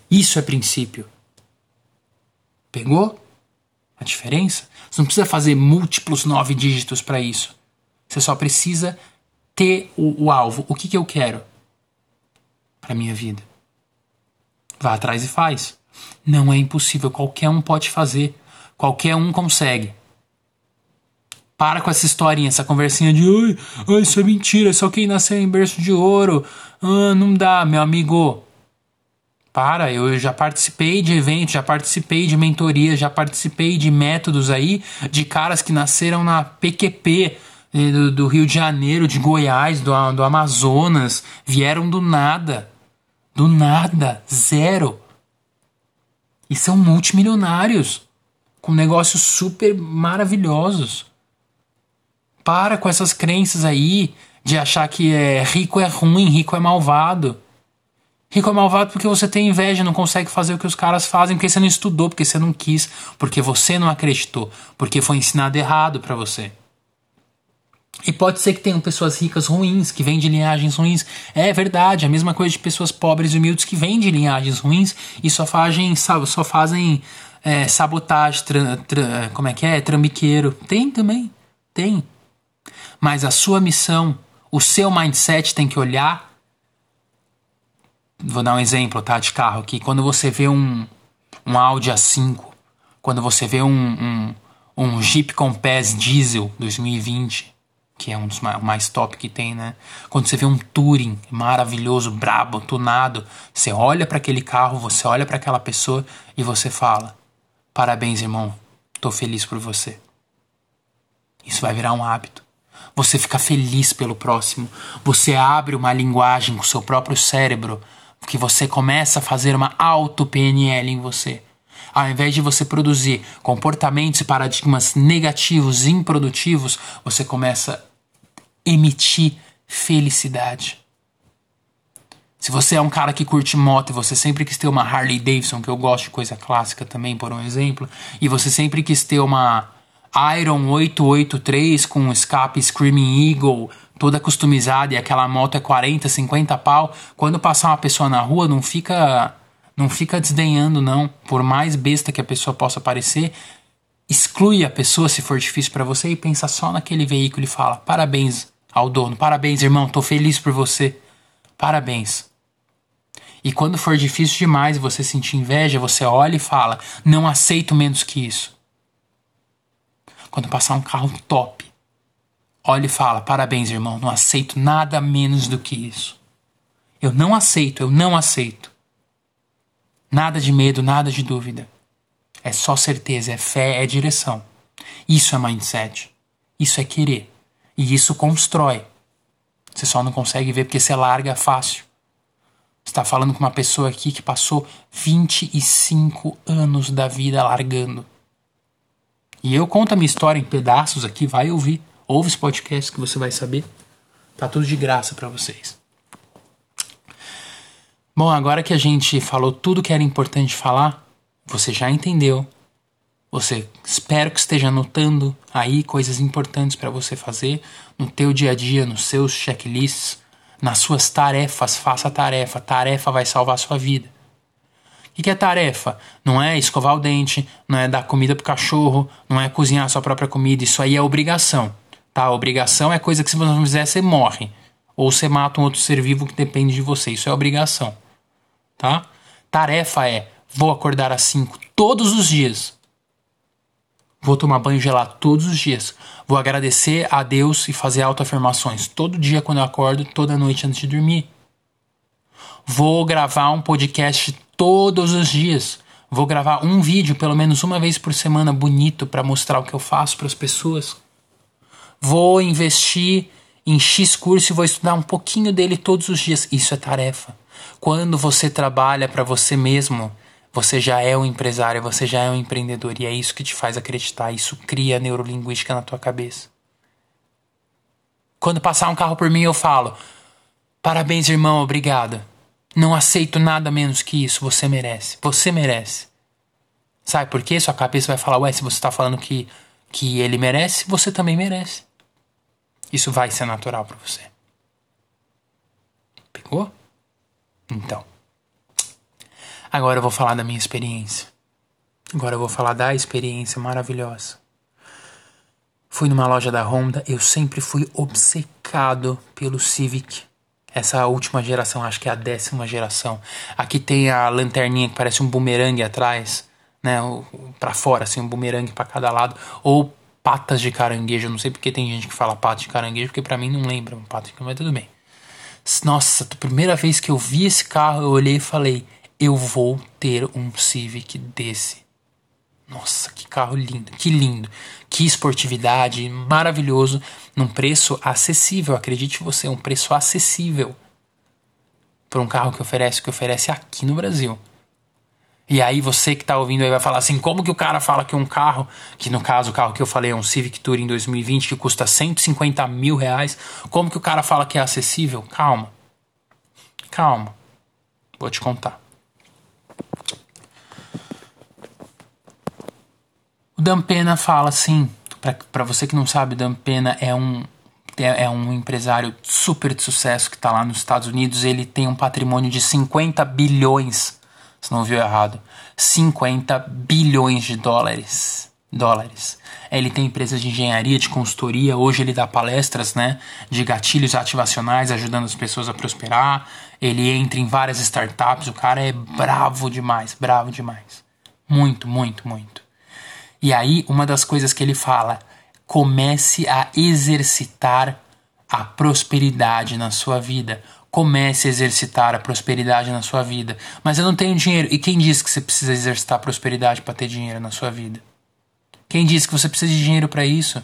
Isso é princípio. Pegou? A diferença? Você não precisa fazer múltiplos nove dígitos para isso. Você só precisa ter o, o alvo. O que, que eu quero para minha vida? Vá atrás e faz. Não é impossível. Qualquer um pode fazer. Qualquer um consegue. Para com essa historinha, essa conversinha de ai, ai, isso é mentira, só quem nasceu em berço de ouro. Ah, não dá, meu amigo. Para, eu já participei de eventos, já participei de mentorias, já participei de métodos aí de caras que nasceram na PQP, do, do Rio de Janeiro, de Goiás, do, do Amazonas, vieram do nada. Do nada, zero. E são multimilionários, com negócios super maravilhosos. Para com essas crenças aí de achar que é rico é ruim, rico é malvado. Rico é malvado porque você tem inveja, não consegue fazer o que os caras fazem, porque você não estudou, porque você não quis, porque você não acreditou, porque foi ensinado errado para você. E pode ser que tenham pessoas ricas ruins, que vêm de linhagens ruins. É verdade, a mesma coisa de pessoas pobres e humildes que vêm de linhagens ruins e só fazem, só fazem é, sabotagem, tra, tra, como é que é? Trambiqueiro. Tem também, tem. Mas a sua missão, o seu mindset tem que olhar. Vou dar um exemplo, tá? De carro aqui. Quando você vê um, um Audi A5, quando você vê um, um, um Jeep Compass Diesel 2020, que é um dos mais top que tem, né? Quando você vê um Touring maravilhoso, brabo, tunado, você olha para aquele carro, você olha para aquela pessoa e você fala: "Parabéns, irmão. Tô feliz por você". Isso vai virar um hábito. Você fica feliz pelo próximo. Você abre uma linguagem com o seu próprio cérebro, que você começa a fazer uma auto PNL em você. Ao invés de você produzir comportamentos e paradigmas negativos improdutivos, você começa a emitir felicidade. Se você é um cara que curte moto e você sempre quis ter uma Harley Davidson, que eu gosto de coisa clássica também, por um exemplo, e você sempre quis ter uma Iron 883 com escape Screaming Eagle, toda customizada e aquela moto é 40, 50 pau, quando passar uma pessoa na rua não fica não fica desdenhando, não. Por mais besta que a pessoa possa parecer, exclui a pessoa se for difícil para você e pensa só naquele veículo e fala: "Parabéns ao dono, parabéns, irmão, tô feliz por você. Parabéns." E quando for difícil demais você sentir inveja, você olha e fala: "Não aceito menos que isso." Quando passar um carro top, olha e fala: "Parabéns, irmão, não aceito nada menos do que isso." Eu não aceito, eu não aceito. Nada de medo, nada de dúvida. É só certeza, é fé, é direção. Isso é mindset. Isso é querer. E isso constrói. Você só não consegue ver porque você larga fácil. Você está falando com uma pessoa aqui que passou 25 anos da vida largando. E eu conto a minha história em pedaços aqui, vai ouvir. Ouve esse podcast que você vai saber. Tá tudo de graça para vocês. Bom, agora que a gente falou tudo que era importante falar, você já entendeu. Você espero que esteja anotando aí coisas importantes para você fazer no teu dia a dia, nos seus checklists, nas suas tarefas. Faça tarefa. Tarefa vai salvar a sua vida. O que é tarefa? Não é escovar o dente, não é dar comida pro cachorro, não é cozinhar a sua própria comida. Isso aí é obrigação. Tá? Obrigação é coisa que se você não fizer, você morre. Ou você mata um outro ser vivo que depende de você. Isso é obrigação tá? Tarefa é: vou acordar às 5 todos os dias. Vou tomar banho gelado todos os dias. Vou agradecer a Deus e fazer autoafirmações todo dia quando eu acordo, toda noite antes de dormir. Vou gravar um podcast todos os dias. Vou gravar um vídeo pelo menos uma vez por semana bonito para mostrar o que eu faço para as pessoas. Vou investir em X curso e vou estudar um pouquinho dele todos os dias. Isso é tarefa. Quando você trabalha para você mesmo, você já é um empresário, você já é um empreendedor e é isso que te faz acreditar, isso cria neurolinguística na tua cabeça. Quando passar um carro por mim, eu falo: "Parabéns, irmão, obrigado. Não aceito nada menos que isso, você merece. Você merece." Sabe por quê? Sua cabeça vai falar: "Ué, se você está falando que que ele merece, você também merece." Isso vai ser natural para você. Pegou? Então. Agora eu vou falar da minha experiência. Agora eu vou falar da experiência maravilhosa. Fui numa loja da Honda, eu sempre fui obcecado pelo Civic. Essa última geração, acho que é a décima geração. Aqui tem a lanterninha que parece um bumerangue atrás, né? Para fora, assim, um bumerangue para cada lado. Ou patas de caranguejo. Não sei porque tem gente que fala patas de caranguejo, porque para mim não lembra um pato de caranguejo, mas tudo bem. Nossa, a primeira vez que eu vi esse carro, eu olhei e falei: eu vou ter um Civic desse. Nossa, que carro lindo, que lindo, que esportividade, maravilhoso, num preço acessível, acredite você, um preço acessível para um carro que oferece o que oferece aqui no Brasil. E aí você que está ouvindo aí vai falar assim, como que o cara fala que um carro, que no caso o carro que eu falei é um Civic Touring 2020 que custa 150 mil reais, como que o cara fala que é acessível? Calma, calma, vou te contar. O Dampena fala assim, para você que não sabe, o Dampena é um é, é um empresário super de sucesso que está lá nos Estados Unidos. Ele tem um patrimônio de 50 bilhões não ouviu errado, 50 bilhões de dólares. Dólares. Ele tem empresas de engenharia, de consultoria. Hoje ele dá palestras, né, de gatilhos ativacionais, ajudando as pessoas a prosperar. Ele entra em várias startups. O cara é bravo demais, bravo demais. Muito, muito, muito. E aí, uma das coisas que ele fala: comece a exercitar a prosperidade na sua vida. Comece a exercitar a prosperidade na sua vida. Mas eu não tenho dinheiro. E quem disse que você precisa exercitar a prosperidade para ter dinheiro na sua vida? Quem disse que você precisa de dinheiro para isso?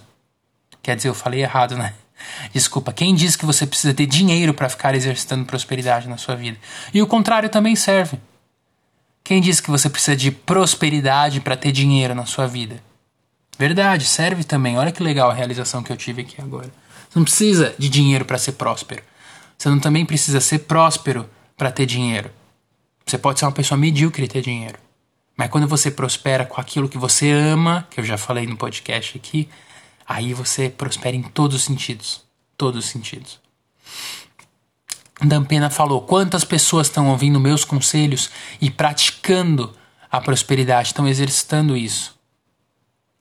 Quer dizer, eu falei errado, né? *laughs* Desculpa, quem disse que você precisa ter dinheiro para ficar exercitando prosperidade na sua vida? E o contrário também serve. Quem disse que você precisa de prosperidade para ter dinheiro na sua vida? Verdade, serve também. Olha que legal a realização que eu tive aqui agora. Você não precisa de dinheiro para ser próspero. Você não também precisa ser próspero para ter dinheiro. Você pode ser uma pessoa medíocre e ter dinheiro. Mas quando você prospera com aquilo que você ama, que eu já falei no podcast aqui, aí você prospera em todos os sentidos. Todos os sentidos. Dampena falou: quantas pessoas estão ouvindo meus conselhos e praticando a prosperidade, estão exercitando isso?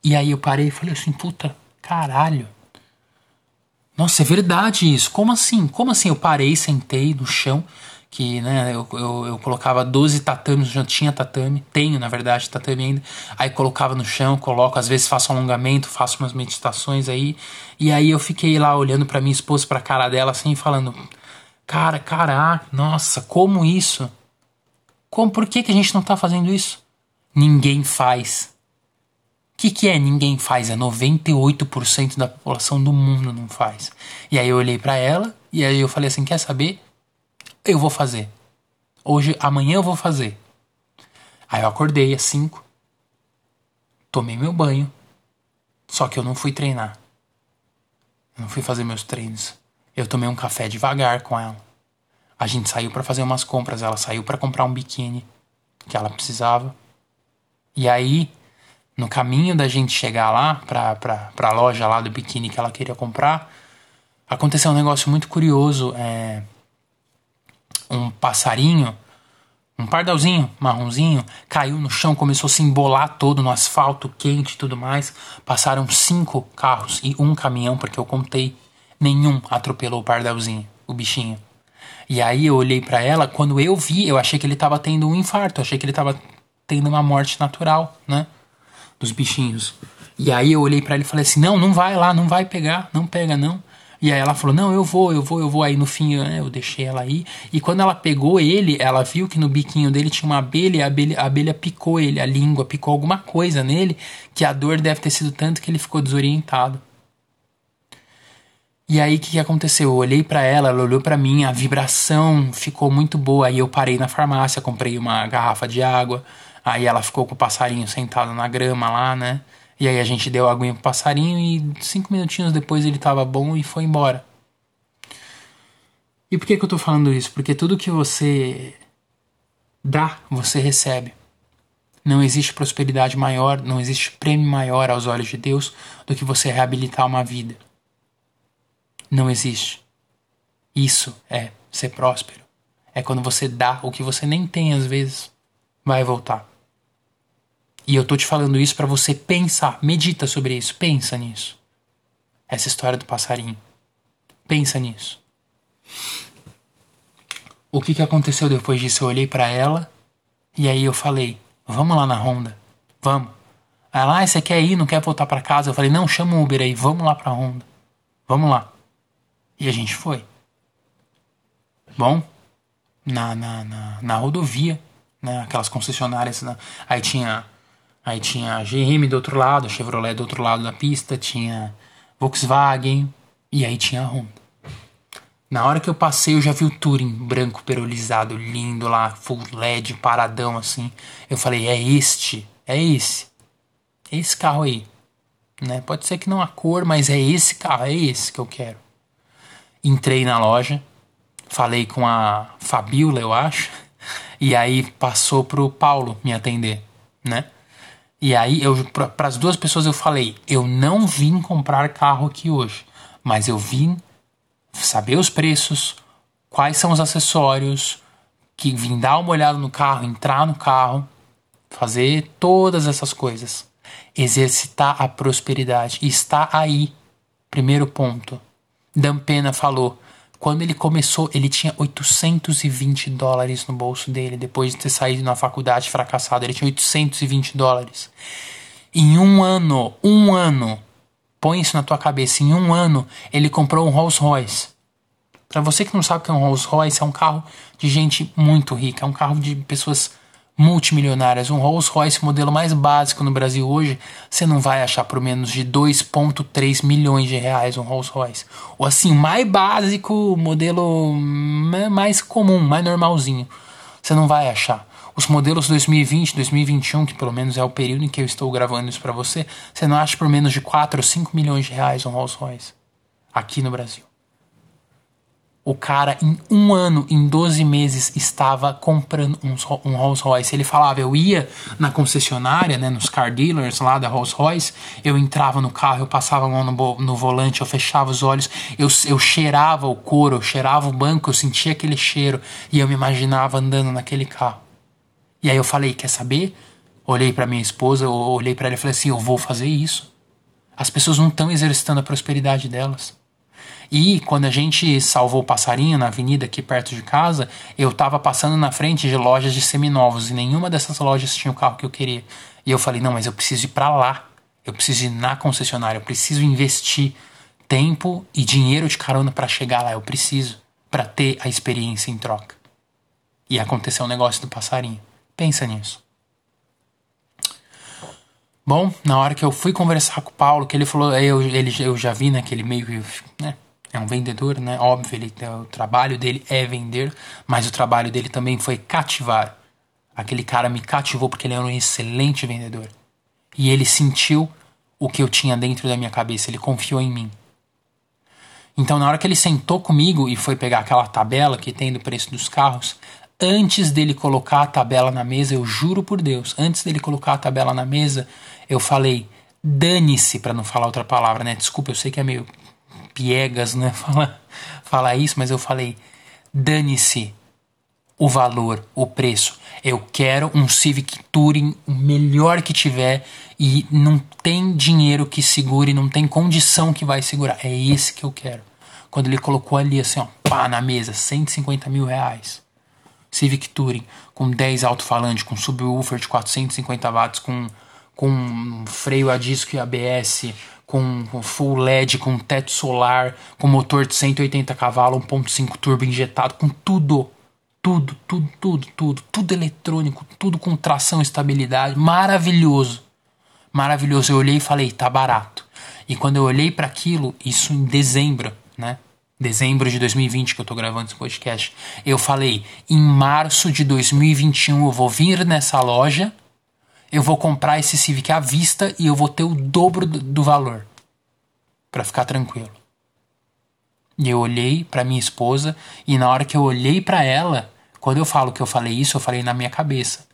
E aí eu parei e falei assim, puta, caralho. Nossa, é verdade isso. Como assim? Como assim? Eu parei, sentei no chão, que né, eu, eu, eu colocava 12 tatames, já tinha tatame, tenho na verdade tatame ainda. Aí colocava no chão, coloco, às vezes faço alongamento, faço umas meditações aí. E aí eu fiquei lá olhando para minha esposa, pra cara dela assim, falando: Cara, caraca, nossa, como isso? Como, por que, que a gente não tá fazendo isso? Ninguém faz que, que é ninguém faz? É 98% da população do mundo não faz. E aí eu olhei para ela e aí eu falei assim: quer saber? Eu vou fazer. Hoje, amanhã eu vou fazer. Aí eu acordei às 5, tomei meu banho, só que eu não fui treinar. Eu não fui fazer meus treinos. Eu tomei um café devagar com ela. A gente saiu para fazer umas compras. Ela saiu para comprar um biquíni que ela precisava. E aí no caminho da gente chegar lá, pra, pra, loja lá do biquíni que ela queria comprar, aconteceu um negócio muito curioso. É, um passarinho, um pardalzinho marronzinho, caiu no chão, começou a se embolar todo no asfalto quente e tudo mais. Passaram cinco carros e um caminhão, porque eu contei. Nenhum atropelou o pardalzinho, o bichinho. E aí eu olhei para ela, quando eu vi, eu achei que ele tava tendo um infarto, achei que ele tava tendo uma morte natural, né? Dos bichinhos. E aí eu olhei para ele e falei assim: não, não vai lá, não vai pegar, não pega não. E aí ela falou: Não, eu vou, eu vou, eu vou. Aí no fim eu, né, eu deixei ela aí. E quando ela pegou ele, ela viu que no biquinho dele tinha uma abelha e a abelha, a abelha picou ele, a língua picou alguma coisa nele, que a dor deve ter sido tanto que ele ficou desorientado. E aí o que, que aconteceu? Eu olhei para ela, ela olhou para mim, a vibração ficou muito boa. Aí eu parei na farmácia, comprei uma garrafa de água. Aí ela ficou com o passarinho sentado na grama lá, né? E aí a gente deu aguinha pro passarinho e cinco minutinhos depois ele tava bom e foi embora. E por que, que eu tô falando isso? Porque tudo que você dá, você recebe. Não existe prosperidade maior, não existe prêmio maior aos olhos de Deus do que você reabilitar uma vida. Não existe. Isso é ser próspero. É quando você dá o que você nem tem às vezes, vai voltar. E eu tô te falando isso para você pensar, medita sobre isso, pensa nisso. Essa história do passarinho. Pensa nisso. O que que aconteceu depois disso? Eu olhei para ela e aí eu falei: "Vamos lá na Honda. Vamos". Ela: "Ah, você quer ir, não quer voltar para casa?". Eu falei: "Não, chama o Uber aí, vamos lá pra Honda. Vamos lá". E a gente foi. Bom, na, na, na, na rodovia, né, aquelas concessionárias, né, aí tinha Aí tinha a GM do outro lado, a Chevrolet do outro lado da pista, tinha Volkswagen e aí tinha a Honda. Na hora que eu passei, eu já vi o Touring branco perolizado, lindo lá, full LED, paradão assim. Eu falei, é este, é esse. É esse carro aí. Né? Pode ser que não a cor, mas é esse carro, é esse que eu quero. Entrei na loja, falei com a Fabiola, eu acho, *laughs* e aí passou pro Paulo me atender, né? E aí, eu para as duas pessoas eu falei: eu não vim comprar carro aqui hoje, mas eu vim saber os preços, quais são os acessórios, que vim dar uma olhada no carro, entrar no carro, fazer todas essas coisas. Exercitar a prosperidade. Está aí. Primeiro ponto. Dan Pena falou: quando ele começou, ele tinha 820 dólares no bolso dele, depois de ter saído na faculdade fracassado. Ele tinha 820 dólares. Em um ano, um ano, põe isso na tua cabeça, em um ano, ele comprou um Rolls Royce. Para você que não sabe o que é um Rolls Royce, é um carro de gente muito rica, é um carro de pessoas multimilionárias. Um Rolls Royce modelo mais básico no Brasil hoje, você não vai achar por menos de 2,3 milhões de reais um Rolls Royce. Ou assim, mais básico, modelo mais comum, mais normalzinho. Você não vai achar. Os modelos 2020, 2021, que pelo menos é o período em que eu estou gravando isso para você, você não acha por menos de 4 ou 5 milhões de reais um Rolls Royce aqui no Brasil. O cara, em um ano, em 12 meses, estava comprando um, um Rolls Royce. Ele falava, eu ia na concessionária, né, nos car dealers lá da Rolls Royce, eu entrava no carro, eu passava a mão no, no volante, eu fechava os olhos, eu, eu cheirava o couro, eu cheirava o banco, eu sentia aquele cheiro e eu me imaginava andando naquele carro. E aí eu falei, quer saber? Olhei para minha esposa, olhei para ela e falei assim: eu vou fazer isso. As pessoas não estão exercitando a prosperidade delas. E quando a gente salvou o passarinho na avenida aqui perto de casa, eu estava passando na frente de lojas de seminovos e nenhuma dessas lojas tinha o carro que eu queria. E eu falei: não, mas eu preciso ir para lá. Eu preciso ir na concessionária. Eu preciso investir tempo e dinheiro de carona para chegar lá. Eu preciso para ter a experiência em troca. E aconteceu o um negócio do passarinho. Pensa nisso. Bom, na hora que eu fui conversar com o Paulo, que ele falou, eu, ele, eu já vi naquele meio né, é um vendedor, né? Óbvio, ele, o trabalho dele é vender, mas o trabalho dele também foi cativar. Aquele cara me cativou porque ele era um excelente vendedor. E ele sentiu o que eu tinha dentro da minha cabeça, ele confiou em mim. Então, na hora que ele sentou comigo e foi pegar aquela tabela que tem do preço dos carros, antes dele colocar a tabela na mesa, eu juro por Deus, antes dele colocar a tabela na mesa, eu falei: dane-se, para não falar outra palavra, né? Desculpa, eu sei que é meio piegas, né? *laughs* Falar, falar isso, mas eu falei: dane-se o valor, o preço. Eu quero um Civic Touring, o melhor que tiver, e não tem dinheiro que segure, não tem condição que vai segurar. É esse que eu quero. Quando ele colocou ali assim, ó, pá, na mesa, 150 mil reais. Civic Touring, com 10 alto-falante, com subwoofer de 450 watts, com, com freio a disco e ABS, com, full LED, com teto solar, com motor de 180 cavalos, 1.5 turbo injetado, com tudo. Tudo, tudo, tudo, tudo, tudo eletrônico, tudo com tração estabilidade, maravilhoso. Maravilhoso. Eu olhei e falei, tá barato. E quando eu olhei para aquilo, isso em dezembro, né? dezembro de 2020 que eu tô gravando esse podcast, eu falei: em março de 2021 eu vou vir nessa loja, eu vou comprar esse Civic à vista e eu vou ter o dobro do, valor. para ficar tranquilo. E eu olhei para minha esposa e na hora que eu olhei para ela, quando eu falo que eu falei isso, eu falei na minha cabeça.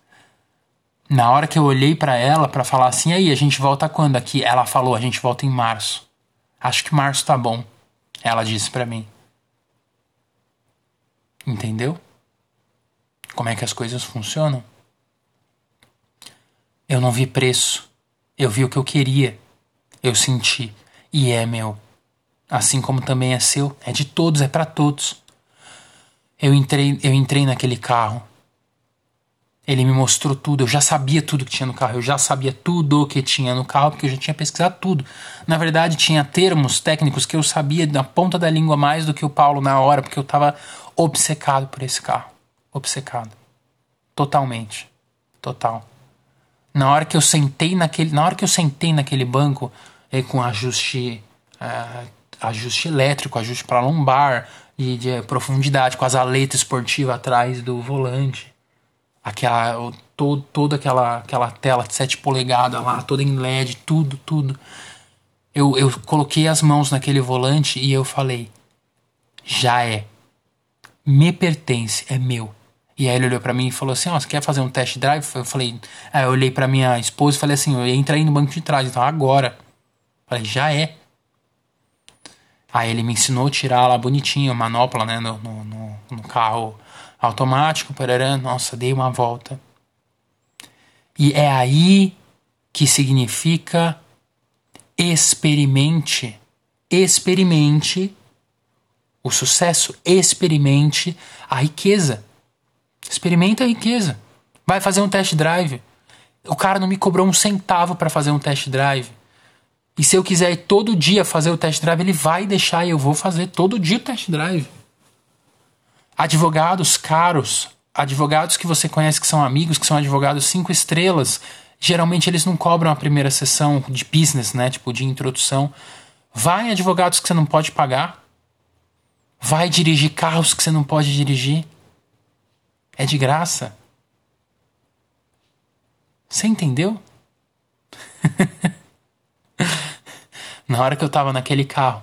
Na hora que eu olhei para ela para falar assim, aí a gente volta quando aqui? Ela falou, a gente volta em março. Acho que março tá bom. Ela disse para mim. Entendeu? Como é que as coisas funcionam? Eu não vi preço. Eu vi o que eu queria. Eu senti. E é meu. Assim como também é seu. É de todos, é para todos. Eu entrei, eu entrei naquele carro. Ele me mostrou tudo, eu já sabia tudo que tinha no carro, eu já sabia tudo que tinha no carro, porque eu já tinha pesquisado tudo. Na verdade, tinha termos técnicos que eu sabia na ponta da língua mais do que o Paulo na hora, porque eu estava obcecado por esse carro. Obcecado. Totalmente. Total. Na hora que eu sentei naquele, na hora que eu sentei naquele banco, é, com ajuste, uh, ajuste elétrico, ajuste para lombar, de, de profundidade, com as aletas esportivas atrás do volante aquela todo, toda aquela aquela tela de 7 polegadas lá, toda em LED, tudo, tudo. Eu, eu coloquei as mãos naquele volante e eu falei: já é. Me pertence, é meu. E aí ele olhou para mim e falou assim: Ó, oh, você quer fazer um test drive? Eu falei: Aí eu olhei para minha esposa e falei assim: Entra aí no banco de trás, então agora. Eu falei: Já é. Aí ele me ensinou a tirar lá bonitinho a manopla, né, no, no, no, no carro automático, parará, nossa, dei uma volta. E é aí que significa experimente, experimente o sucesso, experimente a riqueza. Experimenta a riqueza. Vai fazer um test drive. O cara não me cobrou um centavo para fazer um test drive. E se eu quiser ir todo dia fazer o test drive, ele vai deixar e eu vou fazer todo dia o test drive. Advogados caros, advogados que você conhece que são amigos, que são advogados cinco estrelas, geralmente eles não cobram a primeira sessão de business, né? Tipo, de introdução. Vai advogados que você não pode pagar. Vai dirigir carros que você não pode dirigir. É de graça. Você entendeu? *laughs* Na hora que eu tava naquele carro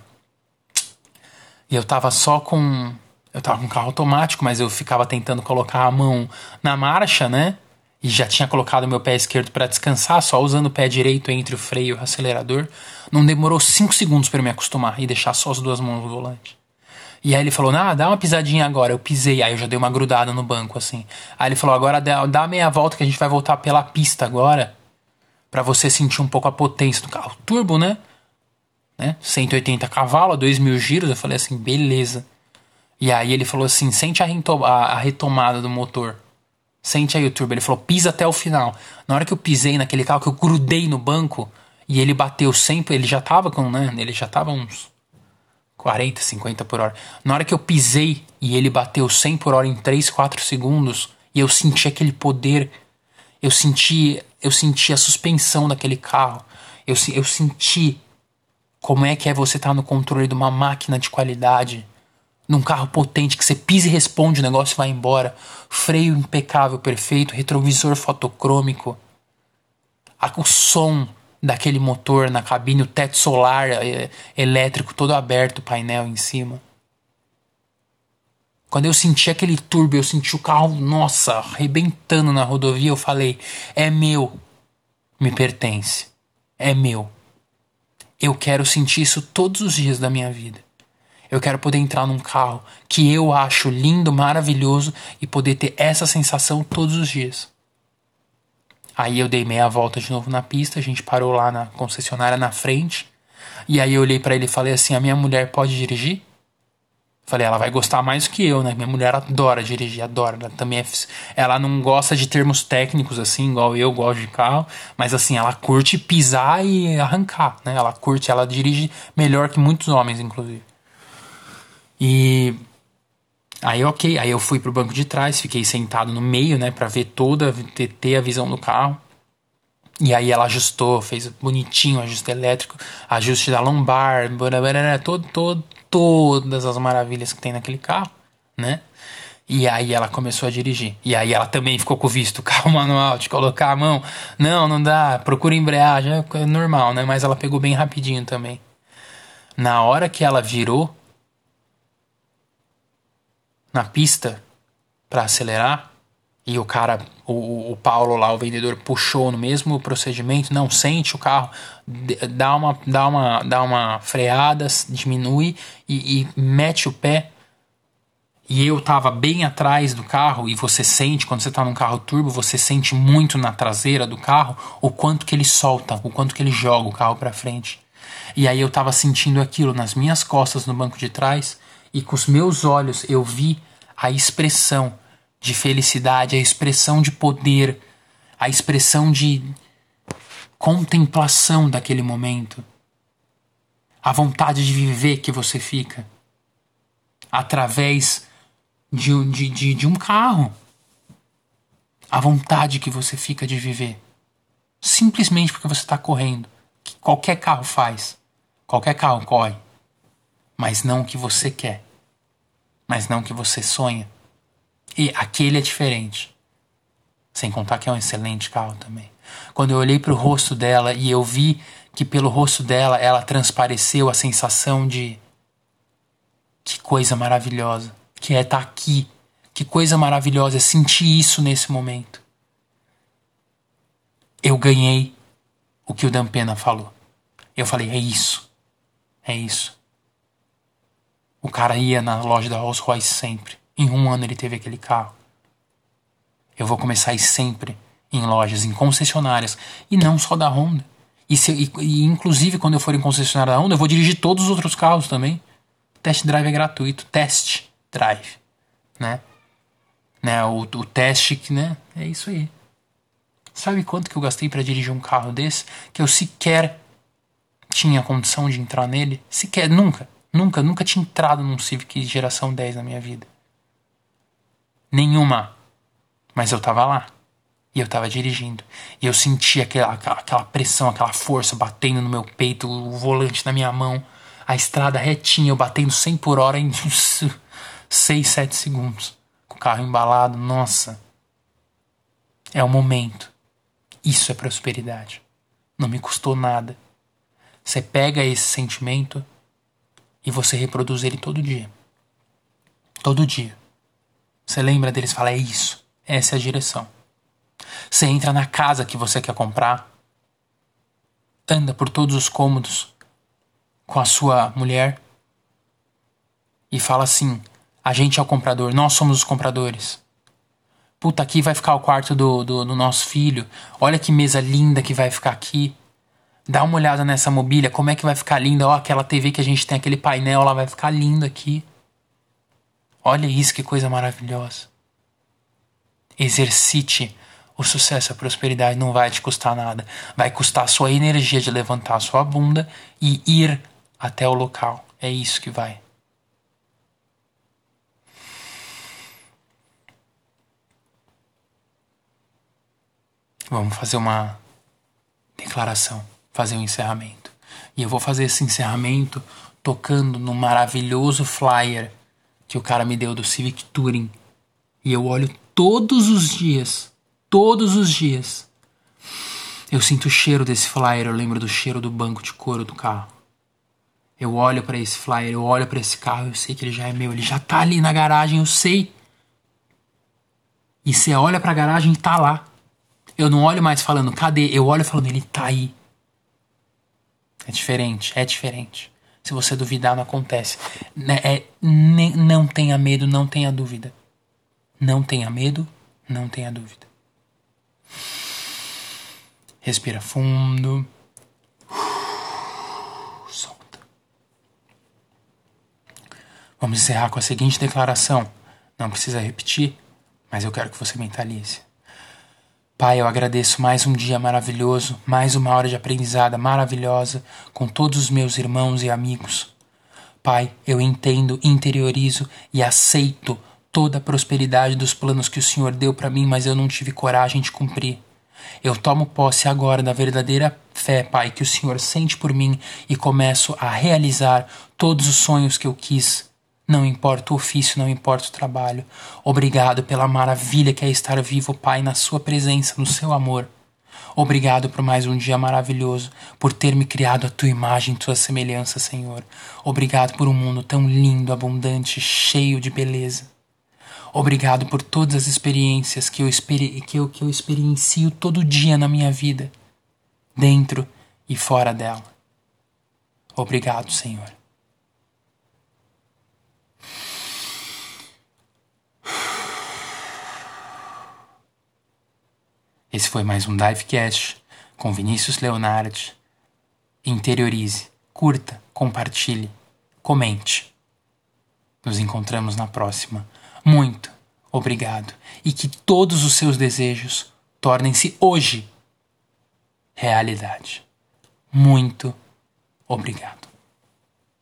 e eu tava só com eu tava com carro automático, mas eu ficava tentando colocar a mão na marcha, né? E já tinha colocado meu pé esquerdo para descansar, só usando o pé direito entre o freio e o acelerador. Não demorou 5 segundos para me acostumar e deixar só as duas mãos no volante. E aí ele falou, ah, dá uma pisadinha agora. Eu pisei, aí eu já dei uma grudada no banco, assim. Aí ele falou, agora dá, dá meia volta que a gente vai voltar pela pista agora. para você sentir um pouco a potência do carro. Turbo, né? né? 180 cavalos, 2 mil giros. Eu falei assim, beleza. E aí ele falou assim, sente a, a retomada do motor. Sente aí o turbo. Ele falou, pisa até o final. Na hora que eu pisei naquele carro, que eu grudei no banco, e ele bateu sempre, ele já tava com, né? Ele já tava uns 40, 50 por hora. Na hora que eu pisei e ele bateu 100 por hora em 3, 4 segundos, e eu senti aquele poder, eu senti, eu senti a suspensão daquele carro. Eu, eu senti como é que é você estar tá no controle de uma máquina de qualidade, num carro potente que você pisa e responde, o negócio vai embora. Freio impecável, perfeito, retrovisor fotocrômico. O som daquele motor na cabine, o teto solar é, elétrico todo aberto, o painel em cima. Quando eu senti aquele turbo, eu senti o carro, nossa, arrebentando na rodovia, eu falei: é meu, me pertence, é meu. Eu quero sentir isso todos os dias da minha vida. Eu quero poder entrar num carro que eu acho lindo, maravilhoso e poder ter essa sensação todos os dias. Aí eu dei meia volta de novo na pista, a gente parou lá na concessionária na frente. E aí eu olhei para ele e falei assim: "A minha mulher pode dirigir?" Falei, ela vai gostar mais que eu, né? Minha mulher adora dirigir, adora. Ela também é, ela não gosta de termos técnicos assim, igual eu gosto de carro, mas assim, ela curte pisar e arrancar, né? Ela curte, ela dirige melhor que muitos homens, inclusive. E Aí, ok, aí eu fui pro banco de trás, fiquei sentado no meio, né, para ver toda, ter, ter a visão do carro. E aí ela ajustou, fez bonitinho, ajuste elétrico, ajuste da lombar, todo, todo, todas as maravilhas que tem naquele carro, né? E aí ela começou a dirigir. E aí ela também ficou com o visto, *laughs* carro manual, de colocar a mão. Não, não dá, procura embreagem, é normal, né? Mas ela pegou bem rapidinho também. Na hora que ela virou, na pista para acelerar e o cara, o, o Paulo lá, o vendedor, puxou no mesmo procedimento, não sente o carro, dá uma, dá uma, dá uma freada, diminui e, e mete o pé. E eu tava bem atrás do carro e você sente, quando você tá num carro turbo, você sente muito na traseira do carro o quanto que ele solta, o quanto que ele joga o carro para frente. E aí eu tava sentindo aquilo nas minhas costas no banco de trás e com os meus olhos eu vi a expressão de felicidade, a expressão de poder, a expressão de contemplação daquele momento, a vontade de viver que você fica através de, de, de, de um carro, a vontade que você fica de viver, simplesmente porque você está correndo, que qualquer carro faz, qualquer carro corre mas não o que você quer, mas não o que você sonha. E aquele é diferente. Sem contar que é um excelente carro também. Quando eu olhei para o rosto dela e eu vi que pelo rosto dela ela transpareceu a sensação de que coisa maravilhosa, que é estar tá aqui, que coisa maravilhosa é sentir isso nesse momento. Eu ganhei o que o Dan Pena falou. Eu falei, é isso. É isso. O cara ia na loja da Rolls Royce sempre. Em um ano ele teve aquele carro. Eu vou começar a ir sempre em lojas, em concessionárias. E não só da Honda. E, se, e, e, inclusive quando eu for em concessionária da Honda, eu vou dirigir todos os outros carros também. Test drive é gratuito. Test drive. Né? né? O, o teste que, né? É isso aí. Sabe quanto que eu gastei para dirigir um carro desse? Que eu sequer tinha condição de entrar nele? Sequer, nunca. Nunca, nunca tinha entrado num Civic geração 10 na minha vida. Nenhuma. Mas eu tava lá. E eu tava dirigindo. E eu sentia aquela, aquela pressão, aquela força batendo no meu peito, o volante na minha mão, a estrada retinha, eu batendo 100 por hora em *laughs* 6, 7 segundos. Com o carro embalado. Nossa. É o momento. Isso é prosperidade. Não me custou nada. Você pega esse sentimento e você reproduz ele todo dia. Todo dia. Você lembra deles e fala: é isso, essa é a direção. Você entra na casa que você quer comprar, anda por todos os cômodos com a sua mulher e fala assim: a gente é o comprador, nós somos os compradores. Puta, aqui vai ficar o quarto do, do, do nosso filho. Olha que mesa linda que vai ficar aqui. Dá uma olhada nessa mobília, como é que vai ficar linda. Ó, aquela TV que a gente tem, aquele painel lá vai ficar lindo aqui. Olha isso, que coisa maravilhosa. Exercite o sucesso, a prosperidade não vai te custar nada. Vai custar a sua energia de levantar a sua bunda e ir até o local. É isso que vai. Vamos fazer uma declaração, fazer um encerramento. E eu vou fazer esse encerramento tocando no maravilhoso flyer que o cara me deu do Civic Touring. E eu olho todos os dias todos os dias. Eu sinto o cheiro desse flyer, eu lembro do cheiro do banco de couro do carro. Eu olho para esse flyer, eu olho para esse carro, eu sei que ele já é meu, ele já tá ali na garagem, eu sei. E você olha para a garagem e tá lá. Eu não olho mais falando, cadê? Eu olho falando, ele tá aí. É diferente, é diferente. Se você duvidar, não acontece. Né, é, não tenha medo, não tenha dúvida. Não tenha medo, não tenha dúvida. Respira fundo. Solta. Vamos encerrar com a seguinte declaração. Não precisa repetir, mas eu quero que você mentalize. Pai, eu agradeço mais um dia maravilhoso, mais uma hora de aprendizada maravilhosa com todos os meus irmãos e amigos. Pai, eu entendo, interiorizo e aceito toda a prosperidade dos planos que o Senhor deu para mim, mas eu não tive coragem de cumprir. Eu tomo posse agora da verdadeira fé, Pai, que o Senhor sente por mim e começo a realizar todos os sonhos que eu quis. Não importa o ofício, não importa o trabalho. Obrigado pela maravilha que é estar vivo, Pai, na Sua presença, no Seu amor. Obrigado por mais um dia maravilhoso, por ter me criado a tua imagem, tua semelhança, Senhor. Obrigado por um mundo tão lindo, abundante, cheio de beleza. Obrigado por todas as experiências que eu, experi que, eu, que eu experiencio todo dia na minha vida, dentro e fora dela. Obrigado, Senhor. Esse foi mais um Divecast com Vinícius Leonardi. Interiorize, curta, compartilhe, comente. Nos encontramos na próxima muito obrigado e que todos os seus desejos tornem-se hoje realidade. Muito obrigado.